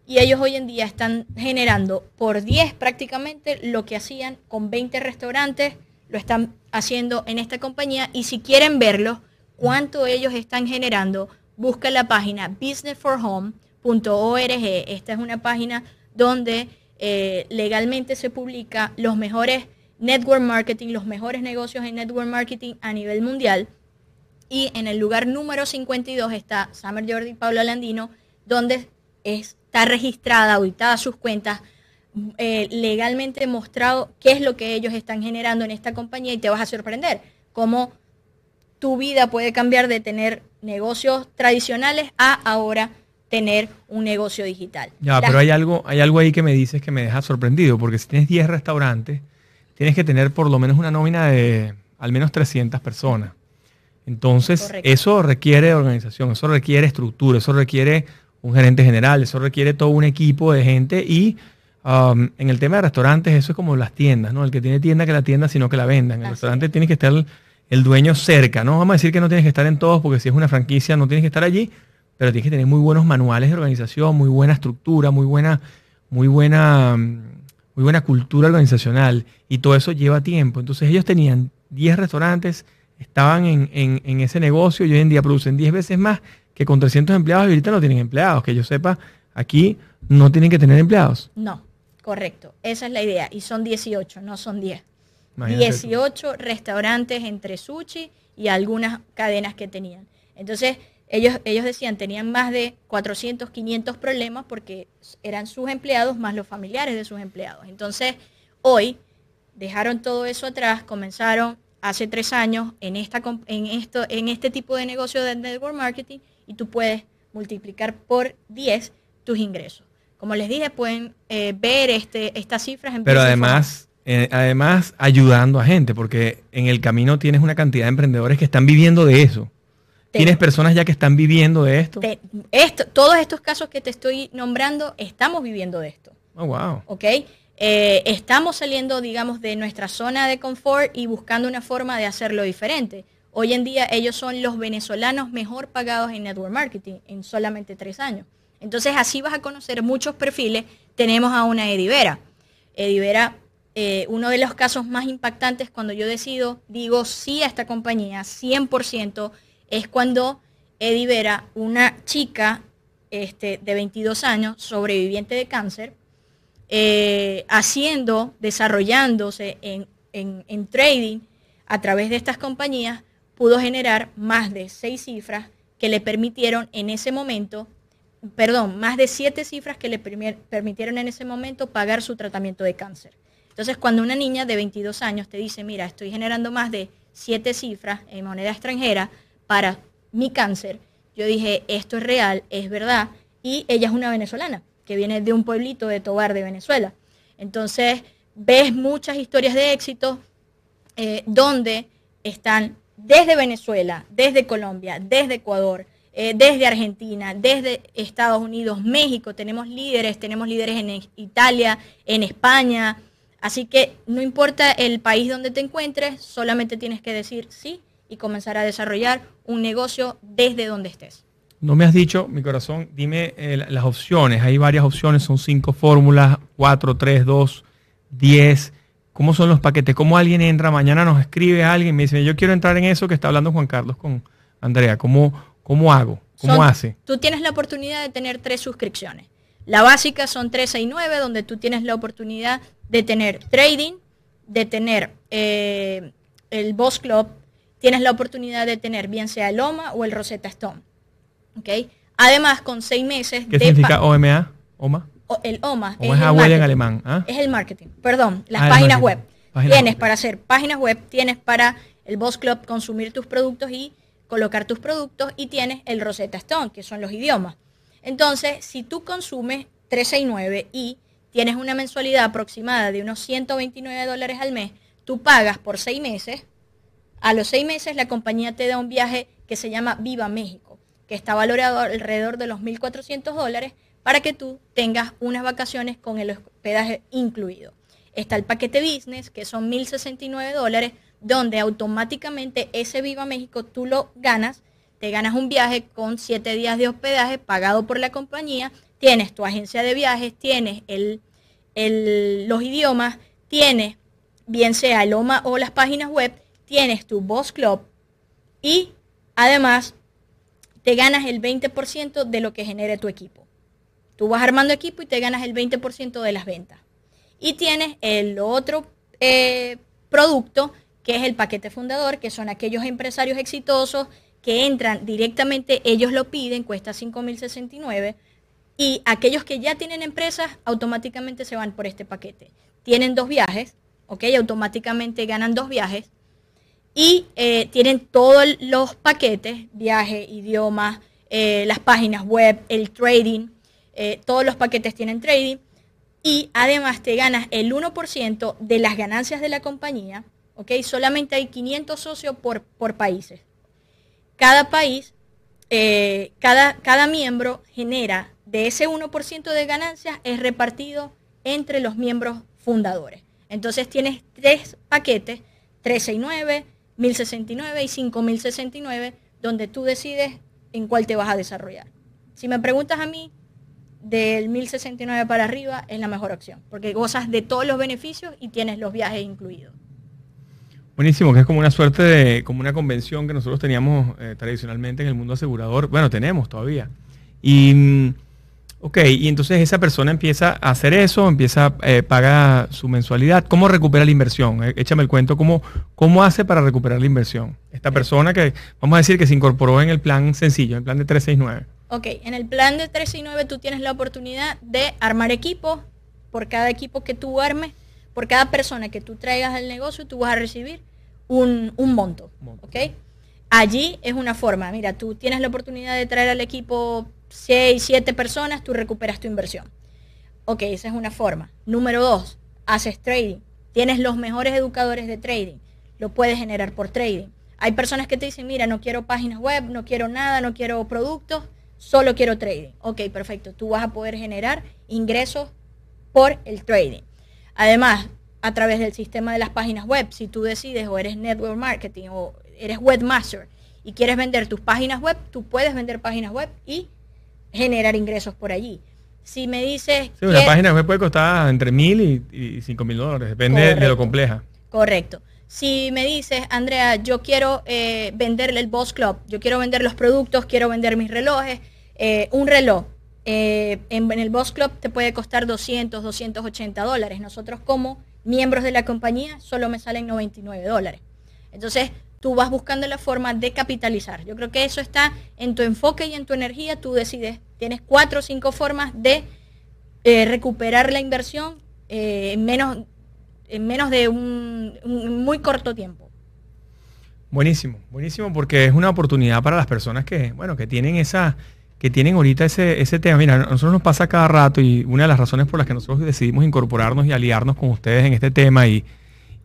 y ellos hoy en día están generando por 10 prácticamente lo que hacían con 20 restaurantes lo están haciendo en esta compañía y si quieren verlo, cuánto ellos están generando, busca la página businessforhome.org. Esta es una página donde eh, legalmente se publica los mejores network marketing, los mejores negocios en network marketing a nivel mundial. Y en el lugar número 52 está Summer Jordi y Pablo Landino, donde está registrada, auditada sus cuentas eh, legalmente mostrado qué es lo que ellos están generando en esta compañía y te vas a sorprender cómo tu vida puede cambiar de tener negocios tradicionales a ahora tener un negocio digital. Ya, pero hay algo, hay algo ahí que me dices que me deja sorprendido, porque si tienes 10 restaurantes, tienes que tener por lo menos una nómina de al menos 300 personas. Entonces, eso requiere organización, eso requiere estructura, eso requiere un gerente general, eso requiere todo un equipo de gente y Um, en el tema de restaurantes, eso es como las tiendas, ¿no? El que tiene tienda que la tienda, sino que la vendan. En el restaurante tiene que estar el, dueño cerca, ¿no? Vamos a decir que no tienes que estar en todos, porque si es una franquicia no tienes que estar allí, pero tienes que tener muy buenos manuales de organización, muy buena estructura, muy buena, muy buena, muy buena cultura organizacional. Y todo eso lleva tiempo. Entonces ellos tenían 10 restaurantes, estaban en, en ese negocio y hoy en día producen 10 veces más que con 300 empleados y ahorita no tienen empleados. Que yo sepa, aquí no tienen que tener empleados. No. Correcto, esa es la idea. Y son 18, no son 10. 18 restaurantes entre sushi y algunas cadenas que tenían. Entonces, ellos, ellos decían, tenían más de 400, 500 problemas porque eran sus empleados más los familiares de sus empleados. Entonces, hoy dejaron todo eso atrás, comenzaron hace tres años en, esta, en, esto, en este tipo de negocio de network marketing y tú puedes multiplicar por 10 tus ingresos. Como les dije, pueden eh, ver este, estas cifras. En Pero además, eh, además ayudando a gente, porque en el camino tienes una cantidad de emprendedores que están viviendo de eso. ¿Tienes personas ya que están viviendo de esto? esto? Todos estos casos que te estoy nombrando, estamos viviendo de esto. Oh, wow. ¿Ok? Eh, estamos saliendo, digamos, de nuestra zona de confort y buscando una forma de hacerlo diferente. Hoy en día ellos son los venezolanos mejor pagados en network marketing en solamente tres años. Entonces así vas a conocer muchos perfiles. Tenemos a una Edivera. Edivera, eh, uno de los casos más impactantes cuando yo decido, digo sí a esta compañía, 100%, es cuando Edivera, una chica este, de 22 años, sobreviviente de cáncer, eh, haciendo, desarrollándose en, en trading a través de estas compañías, pudo generar más de seis cifras que le permitieron en ese momento perdón, más de siete cifras que le permitieron en ese momento pagar su tratamiento de cáncer. Entonces, cuando una niña de 22 años te dice, mira, estoy generando más de siete cifras en moneda extranjera para mi cáncer, yo dije, esto es real, es verdad, y ella es una venezolana, que viene de un pueblito de Tobar de Venezuela. Entonces, ves muchas historias de éxito eh, donde están desde Venezuela, desde Colombia, desde Ecuador, eh, desde Argentina, desde Estados Unidos, México, tenemos líderes, tenemos líderes en Italia, en España. Así que no importa el país donde te encuentres, solamente tienes que decir sí y comenzar a desarrollar un negocio desde donde estés. No me has dicho, mi corazón, dime eh, las opciones. Hay varias opciones, son cinco fórmulas, cuatro, tres, dos, diez. ¿Cómo son los paquetes? ¿Cómo alguien entra? Mañana nos escribe alguien me dice, yo quiero entrar en eso que está hablando Juan Carlos con Andrea. ¿Cómo, ¿Cómo hago? ¿Cómo hace? Tú tienes la oportunidad de tener tres suscripciones. La básica son 369, donde tú tienes la oportunidad de tener trading, de tener eh, el Boss Club, tienes la oportunidad de tener bien sea el OMA o el Rosetta Stone. ¿Ok? Además, con seis meses ¿Qué de significa OMA? ¿OMA? o- el OMA ¿Cómo es el abuela en alemán? ¿ah? Es el marketing. Perdón, las Ah, el páginas web. Tienes web. para hacer páginas web, tienes para el Boss Club consumir tus productos y colocar tus productos y tienes el Rosetta Stone, que son los idiomas. Entonces, si tú consumes 369 y tienes una mensualidad aproximada de unos 129 dólares al mes, tú pagas por seis meses. A los seis meses la compañía te da un viaje que se llama Viva México, que está valorado alrededor de los 1.400 dólares para que tú tengas unas vacaciones con el hospedaje incluido. Está el paquete business, que son 1.069 dólares, donde automáticamente ese Viva México tú lo ganas, te ganas un viaje con siete días de hospedaje pagado por la compañía, tienes tu agencia de viajes, tienes el, los idiomas, tienes bien sea el o las páginas web, tienes tu Boss Club y además te ganas el 20% de lo que genere tu equipo. Tú vas armando equipo y te ganas el 20% de las ventas. Y tienes el otro eh, producto que es el paquete fundador, que son aquellos empresarios exitosos que entran directamente, ellos lo piden, cuesta 5.069, y aquellos que ya tienen empresas automáticamente se van por este paquete. Tienen dos viajes, ¿ok? Automáticamente ganan dos viajes y eh, tienen todos los paquetes, viaje, idiomas, eh, las páginas web, el trading, eh, todos los paquetes tienen trading y además te ganas el 1% de las ganancias de la compañía, ¿ok? Solamente hay 500 socios por, por países. Cada país, eh, cada, cada miembro genera de ese 1% de ganancias es repartido entre los miembros fundadores. Entonces tienes tres paquetes, 369, 1069 y 5069, donde tú decides en cuál te vas a desarrollar. Si me preguntas a mí, del 1069 para arriba es la mejor opción, porque gozas de todos los beneficios y tienes los viajes incluidos. Buenísimo, que es como una suerte de, como una convención que nosotros teníamos eh, tradicionalmente en el mundo asegurador. Bueno, tenemos todavía. Y, mm, ok, y entonces esa persona empieza a hacer eso, empieza, eh, paga su mensualidad. ¿Cómo recupera la inversión? Eh, échame el cuento, ¿cómo, ¿cómo hace para recuperar la inversión? Esta persona que, vamos a decir que se incorporó en el plan sencillo, en el plan de 369. Ok, en el plan de 369 tú tienes la oportunidad de armar equipos. Por cada equipo que tú armes, por cada persona que tú traigas al negocio, tú vas a recibir un, un monto. Monto. ¿Ok? Allí es una forma. Mira, tú tienes la oportunidad de traer al equipo 6, 7 personas, tú recuperas tu inversión. Ok, esa es una forma. Número dos, haces trading. Tienes los mejores educadores de trading. Lo puedes generar por trading. Hay personas que te dicen, mira, no quiero páginas web, no quiero nada, no quiero productos, solo quiero trading. Ok, perfecto. Tú vas a poder generar ingresos por el trading. Además, a través del sistema de las páginas web, si tú decides o eres network marketing o eres webmaster y quieres vender tus páginas web, tú puedes vender páginas web y generar ingresos por allí. Si me dices Sí, una que- página web puede costar entre mil y, y cinco mil dólares, depende de lo compleja. Correcto. Si me dices, Andrea, yo quiero eh, venderle el Boss Club, yo quiero vender los productos, quiero vender mis relojes, eh, un reloj eh, en, el Boss Club te puede costar 200, 280 dólares. Nosotros como miembros de la compañía solo me salen 99 dólares. Entonces tú vas buscando la forma de capitalizar. Yo creo que eso está en tu enfoque y en tu energía. Tú decides, tienes cuatro o cinco formas de eh, recuperar la inversión eh, en menos en menos de un, un muy corto tiempo. Buenísimo, buenísimo porque es una oportunidad para las personas que, bueno, que tienen esa, que tienen ahorita ese, ese tema. Mira, a nosotros nos pasa cada rato y una de las razones por las que nosotros decidimos incorporarnos y aliarnos con ustedes en este tema y,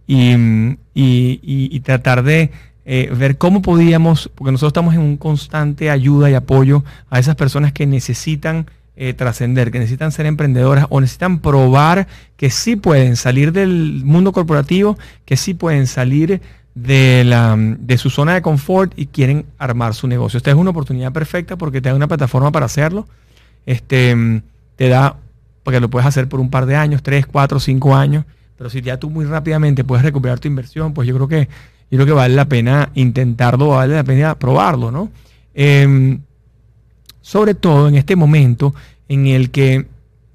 y, y tratar de eh, ver cómo podíamos, porque nosotros estamos en un constante ayuda y apoyo a esas personas que necesitan eh, trascender, que necesitan ser emprendedoras o necesitan probar que sí pueden salir del mundo corporativo, que sí pueden salir de, la, de su zona de confort y quieren armar su negocio. Esta es una oportunidad perfecta porque te da una plataforma para hacerlo. Este, te da, porque lo puedes hacer por un par de años, tres, cuatro, cinco años, pero si ya tú muy rápidamente puedes recuperar tu inversión, pues yo creo que, yo creo que vale la pena intentarlo, vale la pena probarlo, ¿no? Em, sobre todo en este momento en el que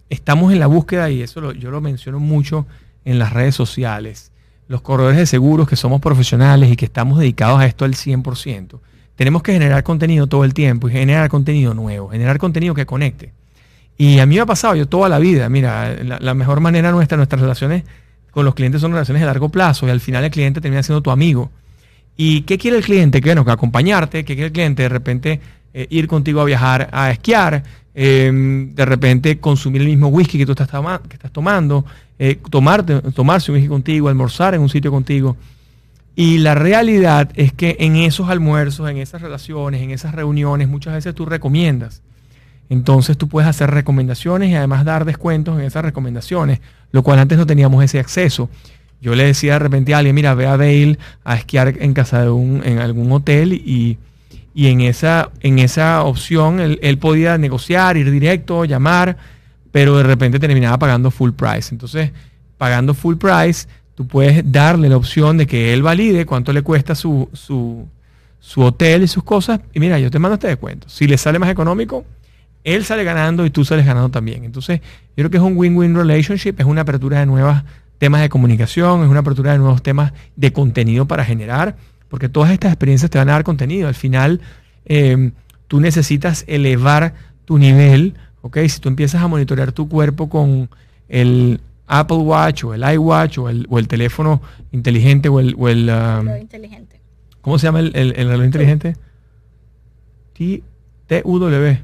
estamos en la búsqueda, y eso lo- yo lo menciono mucho en las redes sociales, los corredores de seguros que somos profesionales y que estamos dedicados a esto al 100%, tenemos que generar contenido todo el tiempo y generar contenido nuevo, generar contenido que conecte. Y a mí me ha pasado, yo toda la vida, mira, la, mejor manera nuestra, nuestras relaciones con los clientes son relaciones de largo plazo y al final el cliente termina siendo tu amigo. ¿Y qué quiere el cliente? Que, bueno, que acompañarte, ¿qué quiere el cliente? De repente eh, ir contigo a viajar, a esquiar, em, de repente consumir el mismo whisky que tú estás, tomando, eh, tomarte, tomarse un whisky contigo, almorzar en un sitio contigo. Y la realidad es que en esos almuerzos, en esas relaciones, en esas reuniones, muchas veces tú recomiendas. Entonces tú puedes hacer recomendaciones y además dar descuentos en esas recomendaciones, lo cual antes no teníamos ese acceso. Yo le decía de repente a alguien, mira, ve a Bale a esquiar en casa de un, en algún hotel y, en, esa, en esa opción él, él, podía negociar, ir directo, llamar, pero de repente terminaba pagando full price. Entonces, pagando full price, tú puedes darle la opción de que él valide cuánto le cuesta su, su, su hotel y sus cosas. Y mira, yo te mando este descuento. Si le sale más económico, él sale ganando y tú sales ganando también. Entonces, yo creo que es un win-win relationship, es una apertura de nuevos temas de comunicación, es una apertura de nuevos temas de contenido para generar, porque todas estas experiencias te van a dar contenido. Al final, eh, tú necesitas elevar tu nivel ¿ok? Si tú empiezas a monitorear tu cuerpo con el Apple Watch o el iWatch o el, o el teléfono inteligente o el... O el um, inteligente. ¿Cómo se llama el, el, reloj inteligente? T-U-W.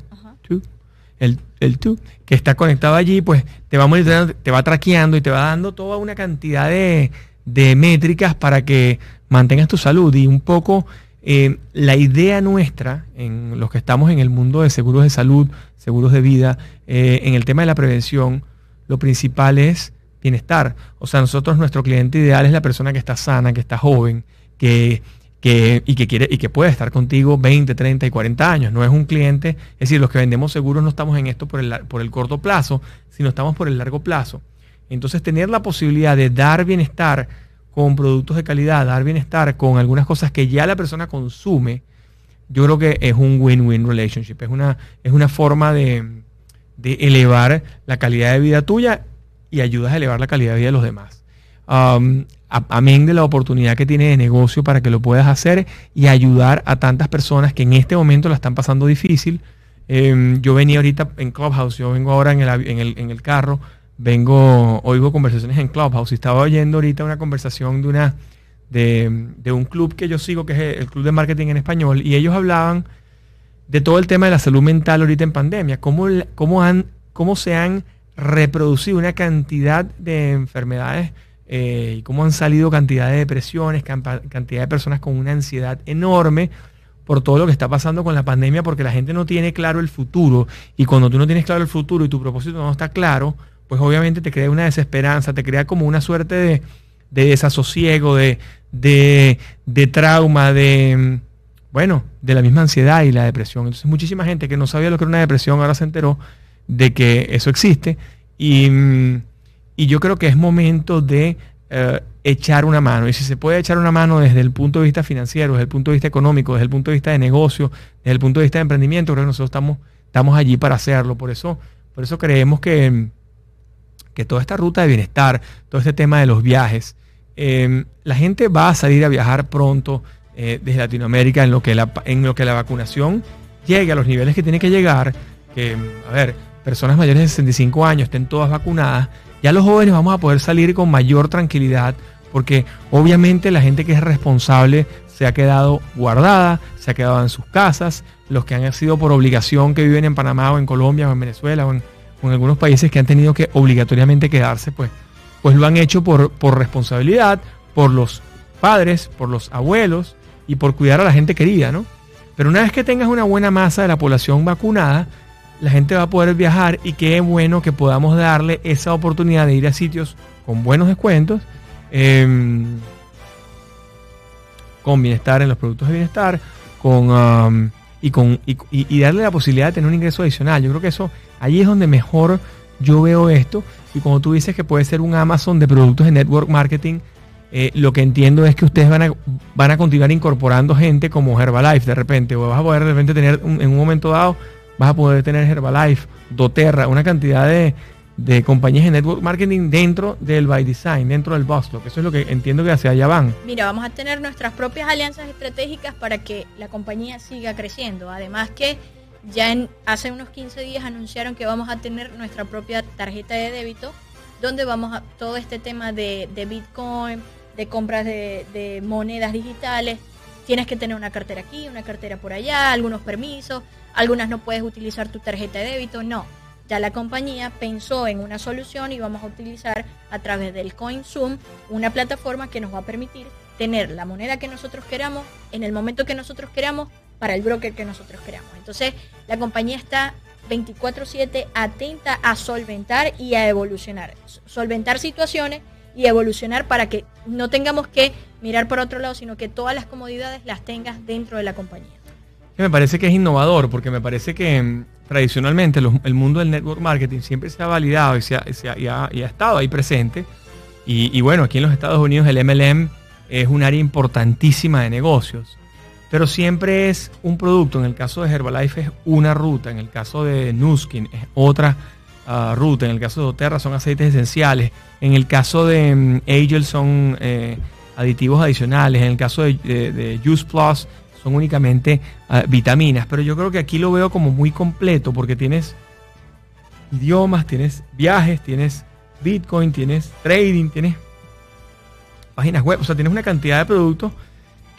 El, el TU, que está conectado allí, pues te va monitoreando, te va traqueando y te va dando toda una cantidad de, de métricas para que mantengas tu salud y un poco eh, la idea nuestra, en los que estamos en el mundo de seguros de salud, seguros de vida, eh, en el tema de la prevención, lo principal es bienestar. O sea, nosotros, nuestro cliente ideal es la persona que está sana, que está joven, que, y que quiere y que puede estar contigo 20, 30 y 40 años. No es un cliente, es decir, los que vendemos seguros no estamos en esto por el, por el corto plazo, sino estamos por el largo plazo. Entonces, tener la posibilidad de dar bienestar con productos de calidad, dar bienestar con algunas cosas que ya la persona consume, yo creo que es un win-win relationship. Es una, es una forma de, elevar la calidad de vida tuya y ayudas a elevar la calidad de vida de los demás. Um, amén de la oportunidad que tiene de negocio para que lo puedas hacer y ayudar a tantas personas que en este momento la están pasando difícil. Em, yo venía ahorita en Clubhouse, yo vengo ahora en el, en el, en el carro vengo, oigo conversaciones en Clubhouse y estaba oyendo ahorita una conversación de una de, un club que yo sigo, que es el Club de Marketing en Español, y ellos hablaban de todo el tema de la salud mental ahorita en pandemia, cómo, cómo, han, cómo se han reproducido una cantidad de enfermedades eh, y cómo han salido cantidad de depresiones, cantidad de personas con una ansiedad enorme por todo lo que está pasando con la pandemia, porque la gente no tiene claro el futuro, y cuando tú no tienes claro el futuro y tu propósito no está claro, pues obviamente te crea una desesperanza, te crea como una suerte de, desasosiego, de, de, trauma, de, bueno, de la misma ansiedad y la depresión. Entonces muchísima gente que no sabía lo que era una depresión ahora se enteró de que eso existe y, yo creo que es momento de eh, echar una mano. Y si se puede echar una mano desde el punto de vista financiero, desde el punto de vista económico, desde el punto de vista de negocio, desde el punto de vista de emprendimiento, creo que nosotros estamos, estamos allí para hacerlo. Por eso, por eso creemos que que toda esta ruta de bienestar, todo este tema de los viajes, em, la gente va a salir a viajar pronto eh, desde Latinoamérica en lo, que la, en lo que la vacunación llegue a los niveles que tiene que llegar, que, a ver, personas mayores de 65 años estén todas vacunadas, ya los jóvenes vamos a poder salir con mayor tranquilidad, porque obviamente la gente que es responsable se ha quedado guardada, se ha quedado en sus casas, los que han sido por obligación que viven en Panamá o en Colombia o en Venezuela o en con algunos países que han tenido que obligatoriamente quedarse, pues, pues lo han hecho por, por responsabilidad, por los padres, por los abuelos y por cuidar a la gente querida, ¿no? Pero una vez que tengas una buena masa de la población vacunada, la gente va a poder viajar y qué bueno que podamos darle esa oportunidad de ir a sitios con buenos descuentos, em, con bienestar en los productos de bienestar, con, y, con, y, darle la posibilidad de tener un ingreso adicional. Yo creo que eso, ahí es donde mejor yo veo esto. Y como tú dices que puede ser un Amazon de productos de network marketing, eh, lo que entiendo es que ustedes van a, van a continuar incorporando gente como Herbalife de repente, o vas a poder de repente tener en un momento dado, vas a poder tener Herbalife, doTERRA, una cantidad de, de compañías de network marketing dentro del by design, dentro del Boslock. Eso es lo que entiendo que hacia allá van. Mira, vamos a tener nuestras propias alianzas estratégicas para que la compañía siga creciendo. Además que ya en, hace unos 15 días anunciaron que vamos a tener nuestra propia tarjeta de débito, donde vamos a todo este tema de, Bitcoin, de compras de, de monedas digitales. Tienes que tener una cartera aquí, una cartera por allá, algunos permisos, algunas no puedes utilizar tu tarjeta de débito, no ya la compañía pensó en una solución y vamos a utilizar a través del CoinZoom una plataforma que nos va a permitir tener la moneda que nosotros queramos en el momento que nosotros queramos para el broker que nosotros queramos. Entonces, la compañía está 24/7 atenta a solventar y a evolucionar. Solventar situaciones y evolucionar para que no tengamos que mirar por otro lado, sino que todas las comodidades las tengas dentro de la compañía. Me parece que es innovador, porque me parece que tradicionalmente el mundo del network marketing siempre se ha validado y, se ha, estado ahí presente. Y, bueno, aquí en los Estados Unidos el MLM es un área importantísima de negocios. Pero siempre es un producto. En el caso de Herbalife es una ruta. En el caso de Nuskin es otra ah, ruta. En el caso de Oterra son aceites esenciales. En el caso de um, son eh, aditivos adicionales. En el caso de Juice Plus son únicamente ah, vitaminas, pero yo creo que aquí lo veo como muy completo porque tienes idiomas, tienes viajes, tienes Bitcoin, tienes trading, tienes páginas web, o sea, tienes una cantidad de productos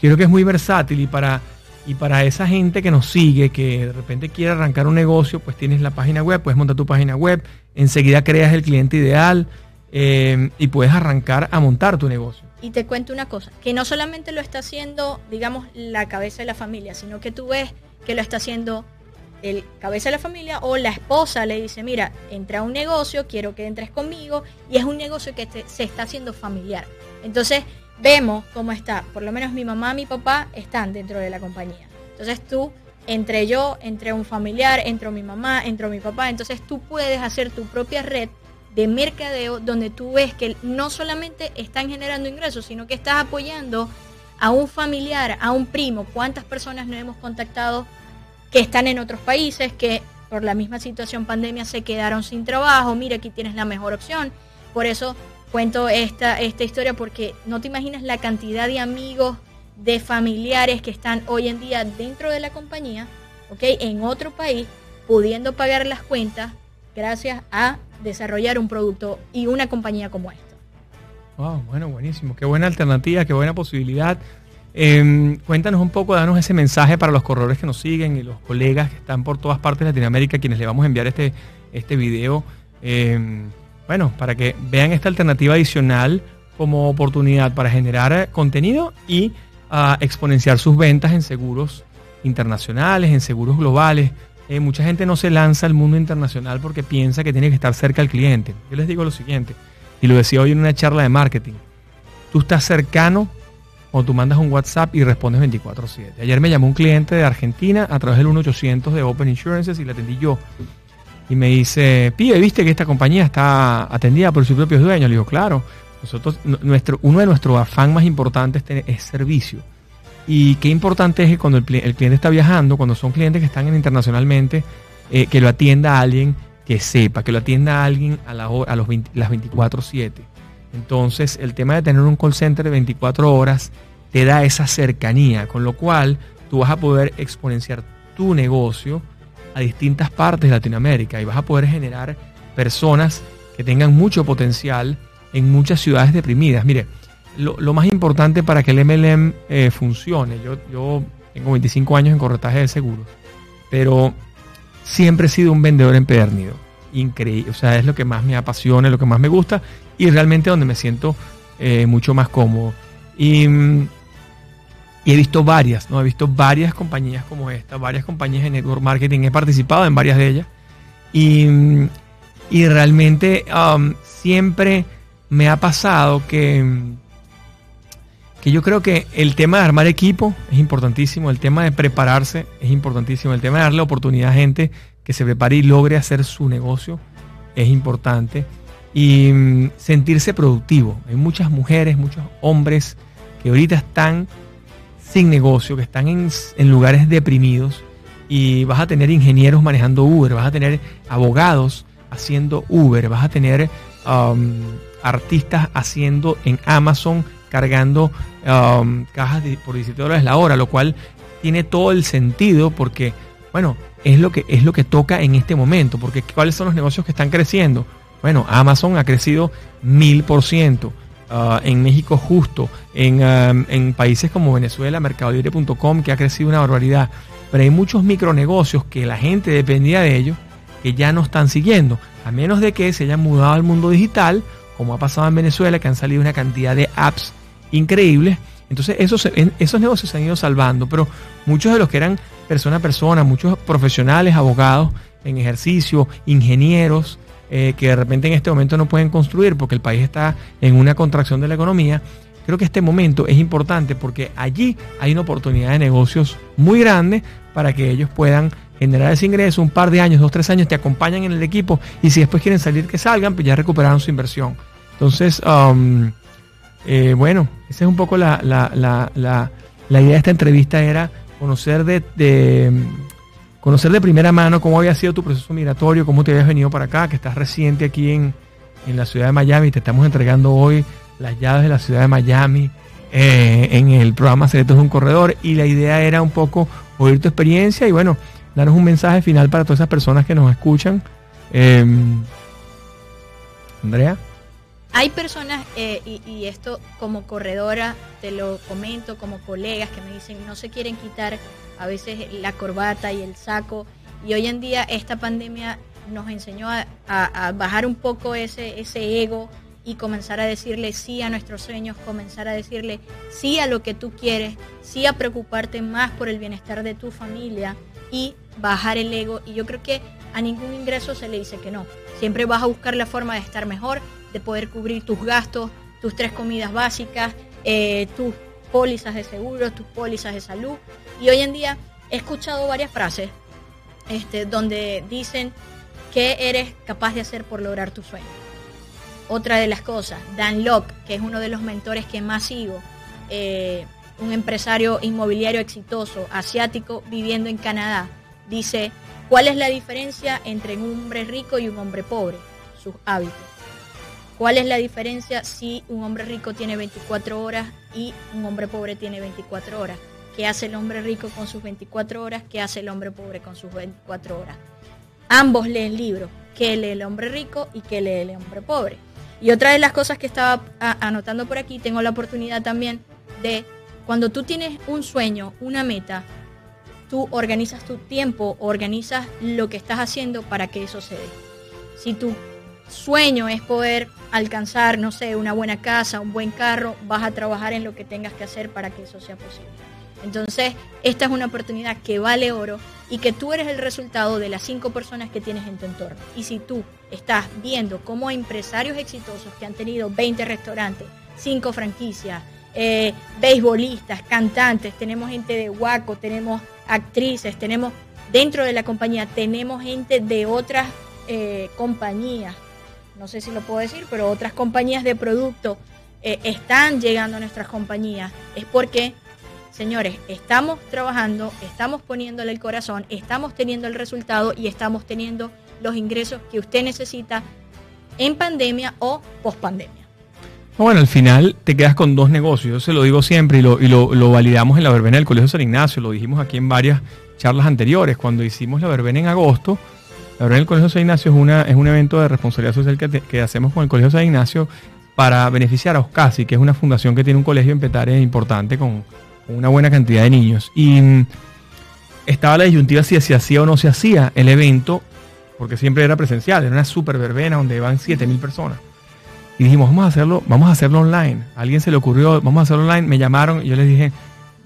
creo que es muy versátil y para, y para esa gente que nos sigue, que de repente quiere arrancar un negocio, pues tienes la página web, puedes montar tu página web, enseguida creas el cliente ideal eh, y puedes arrancar a montar tu negocio. Y te cuento una cosa, que no solamente lo está haciendo, digamos, la cabeza de la familia, sino que tú ves que lo está haciendo el cabeza de la familia o la esposa le dice, mira, entra a un negocio, quiero que entres conmigo, y es un negocio que se está haciendo familiar. Entonces, vemos cómo está, por lo menos mi mamá, mi papá están dentro de la compañía. Entonces tú, entre yo, entre un familiar, entre mi mamá, entre mi papá, entonces tú puedes hacer tu propia red de mercadeo donde tú ves que no solamente están generando ingresos, sino que estás apoyando a un familiar, a un primo. ¿Cuántas personas nos hemos contactado que están en otros países, que por la misma situación pandemia se quedaron sin trabajo? Mira, aquí tienes la mejor opción. Por eso cuento esta, esta historia, porque no te imaginas la cantidad de amigos, de familiares que están hoy en día dentro de la compañía. En otro país, pudiendo pagar las cuentas gracias a desarrollar un producto y una compañía como esta. Wow, bueno, buenísimo. Qué buena alternativa, qué buena posibilidad. Em, cuéntanos un poco, danos ese mensaje para los corredores que nos siguen y los colegas que están por todas partes de Latinoamérica, quienes le vamos a enviar este, este video. Em, bueno, para que vean esta alternativa adicional como oportunidad para generar contenido y uh, exponenciar sus ventas en seguros internacionales, en seguros globales, eh, mucha gente no se lanza al mundo internacional porque piensa que tiene que estar cerca del cliente. Yo les digo lo siguiente, y lo decía hoy en una charla de marketing. Tú estás cercano o tú mandas un WhatsApp y respondes 24/7. Ayer me llamó un cliente de Argentina a través del 1800 de Open Insurances y le atendí yo. Y me dice, pibe, ¿viste que esta compañía está atendida por sus propios dueños? Le digo, claro, nosotros, nuestro, uno de nuestros afán más importantes es servicio. Y qué importante es que cuando el, cliente está viajando, cuando son clientes que están internacionalmente, eh, que lo atienda a alguien que sepa, que lo atienda a alguien a, la a los las 24/7. Entonces, el tema de tener un call center de 24 horas te da esa cercanía, con lo cual tú vas a poder exponenciar tu negocio a distintas partes de Latinoamérica y vas a poder generar personas que tengan mucho potencial en muchas ciudades deprimidas. Mire, lo, más importante para que el MLM eh, funcione, yo, yo tengo 25 años en corretaje de seguros, pero siempre he sido un vendedor empedernido. Increíble, o sea, es lo que más me apasiona, lo que más me gusta y realmente donde me siento eh, mucho más cómodo. Y, he visto varias, ¿no? He visto varias compañías como esta, varias compañías de network marketing, he participado en varias de ellas y, y realmente um, siempre me ha pasado que que yo creo que el tema de armar equipo es importantísimo, el tema de prepararse es importantísimo, el tema de darle oportunidad a gente que se prepare y logre hacer su negocio es importante y mm, sentirse productivo. Hay muchas mujeres, muchos hombres que ahorita están sin negocio, que están en, lugares deprimidos y vas a tener ingenieros manejando Uber, vas a tener abogados haciendo Uber, vas a tener artistas haciendo en Amazon cargando um, cajas por 17 dólares la hora, lo cual tiene todo el sentido porque, bueno, es lo que es lo que toca en este momento, porque cuáles son los negocios que están creciendo. Bueno, Amazon ha crecido mil por ciento. Uh, en México justo, en, um, en países como Venezuela, mercadolibre.com, que ha crecido una barbaridad. Pero hay muchos micronegocios que la gente dependía de ellos que ya no están siguiendo, a menos de que se hayan mudado al mundo digital, como ha pasado en Venezuela, que han salido una cantidad de apps increíbles. Entonces esos, esos negocios se han ido salvando, pero muchos de los que eran persona a persona, muchos profesionales, abogados en ejercicio, ingenieros, eh, que de repente en este momento no pueden construir porque el país está en una contracción de la economía, creo que este momento es importante porque allí hay una oportunidad de negocios muy grande para que ellos puedan generar ese ingreso, un par de años, dos, tres años, te acompañan en el equipo y si después quieren salir, que salgan, pues ya recuperaron su inversión. Entonces, um, eh, bueno, esa es un poco la, idea de esta entrevista, era conocer de, conocer de primera mano cómo había sido tu proceso migratorio, cómo te habías venido para acá, que estás reciente aquí en, en la ciudad de Miami, te estamos entregando hoy las llaves de la ciudad de Miami. Eh, en el programa Secretos de un Corredor y la idea era un poco oír tu experiencia y bueno, danos un mensaje final para todas esas personas que nos escuchan. Em, Andrea. Hay personas, eh, y, esto como corredora te lo comento, como colegas que me dicen no se quieren quitar a veces la corbata y el saco. Y hoy en día esta pandemia nos enseñó a, bajar un poco ese, ese ego y comenzar a decirle sí a nuestros sueños, comenzar a decirle sí a lo que tú quieres, sí a preocuparte más por el bienestar de tu familia y bajar el ego. Y yo creo que a ningún ingreso se le dice que no. Siempre vas a buscar la forma de estar mejor, de poder cubrir tus gastos, tus tres comidas básicas, eh, tus pólizas de seguro, tus pólizas de salud. Y hoy en día he escuchado varias frases este, donde dicen qué eres capaz de hacer por lograr tu sueño. Otra de las cosas, Dan Locke, que es uno de los mentores que más sigo, eh, un empresario inmobiliario exitoso, asiático, viviendo en Canadá, dice, ¿cuál es la diferencia entre un hombre rico y un hombre pobre? Sus hábitos. ¿Cuál es la diferencia si un hombre rico tiene 24 horas y un hombre pobre tiene 24 horas? ¿Qué hace el hombre rico con sus 24 horas? ¿Qué hace el hombre pobre con sus 24 horas? Ambos leen libros. ¿Qué lee el hombre rico y qué lee el hombre pobre? Y otra de las cosas que estaba anotando por aquí, tengo la oportunidad también de cuando tú tienes un sueño, una meta, tú organizas tu tiempo, organizas lo que estás haciendo para que eso se dé. Si tu sueño es poder alcanzar, no sé, una buena casa, un buen carro, vas a trabajar en lo que tengas que hacer para que eso sea posible. Entonces, esta es una oportunidad que vale oro y que tú eres el resultado de las cinco personas que tienes en tu entorno. Y si tú estás viendo cómo empresarios exitosos que han tenido 20 restaurantes, 5 franquicias, eh, beisbolistas, cantantes, tenemos gente de Waco, tenemos actrices, tenemos dentro de la compañía, tenemos gente de otras eh, compañías, no sé si lo puedo decir, pero otras compañías de producto eh, están llegando a nuestras compañías. Es porque, señores, estamos trabajando, estamos poniéndole el corazón, estamos teniendo el resultado y estamos teniendo los ingresos que usted necesita en pandemia o post pandemia. Bueno, al final te quedas con dos negocios. Se lo digo siempre y, lo, validamos en la verbena del Colegio San Ignacio. Lo dijimos aquí en varias charlas anteriores. Cuando hicimos la verbena en agosto, la verbena del Colegio San Ignacio es, una, es un evento de responsabilidad social que, hacemos con el Colegio San Ignacio para beneficiar a Oscasi, que es una fundación que tiene un colegio en Petare importante con, una buena cantidad de niños. Y mm, estaba la disyuntiva si se hacía o no se hacía el evento, porque siempre era presencial, era una super verbena donde van 7.000 personas. Y dijimos, vamos a hacerlo, vamos a hacerlo online. Alguien se le ocurrió, vamos a hacerlo online. Me llamaron y yo les dije,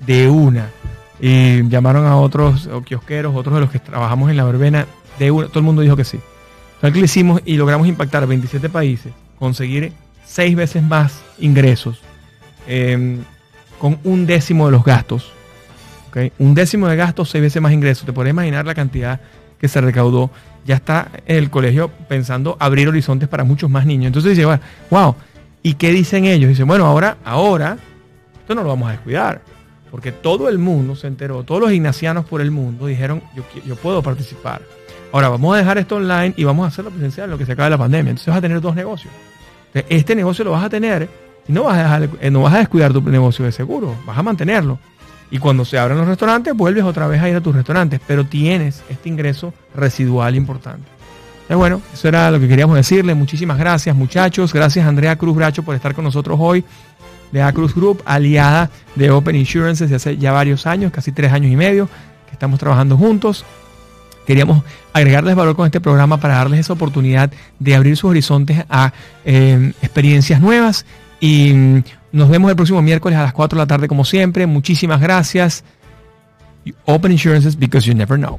de una. Y llamaron a otros kiosqueros, otros de los que trabajamos en la verbena, de. Todo el mundo dijo que sí. Entonces que lo hicimos y logramos impactar 27 países, conseguir seis veces más ingresos em, con un décimo de los gastos. Un décimo de gastos, seis veces más ingresos. Te puedes imaginar la cantidad que se recaudó ya está el colegio pensando abrir horizontes para muchos más niños. Entonces dice, wow, ¿y qué dicen ellos? Dicen, bueno, ahora, ahora, esto no lo vamos a descuidar. Porque todo el mundo se enteró, todos los ignacianos por el mundo dijeron, yo, yo puedo participar. Ahora vamos a dejar esto online y vamos a hacerlo presencial, lo que se acabe la pandemia. Entonces vas a tener dos negocios. este negocio lo vas a tener y no vas a, dejar, eh, no vas a descuidar tu negocio de seguro, vas a mantenerlo. Y cuando se abran los restaurantes, vuelves otra vez a ir a tus restaurantes, pero tienes este ingreso residual importante. bueno, eso era lo que queríamos decirle. Muchísimas gracias, muchachos. Gracias, Andrea Cruz Bracho, por estar con nosotros hoy. De A Cruz Group, aliada de Open Insurance desde hace ya varios años, casi tres años y medio, que estamos trabajando juntos. Queríamos agregarles valor con este programa para darles esa oportunidad de abrir sus horizontes a eh, experiencias nuevas y mm, nos vemos el próximo miércoles a las 4 de la tarde como siempre. Muchísimas gracias. Open Insurances because you never know.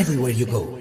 everywhere you go.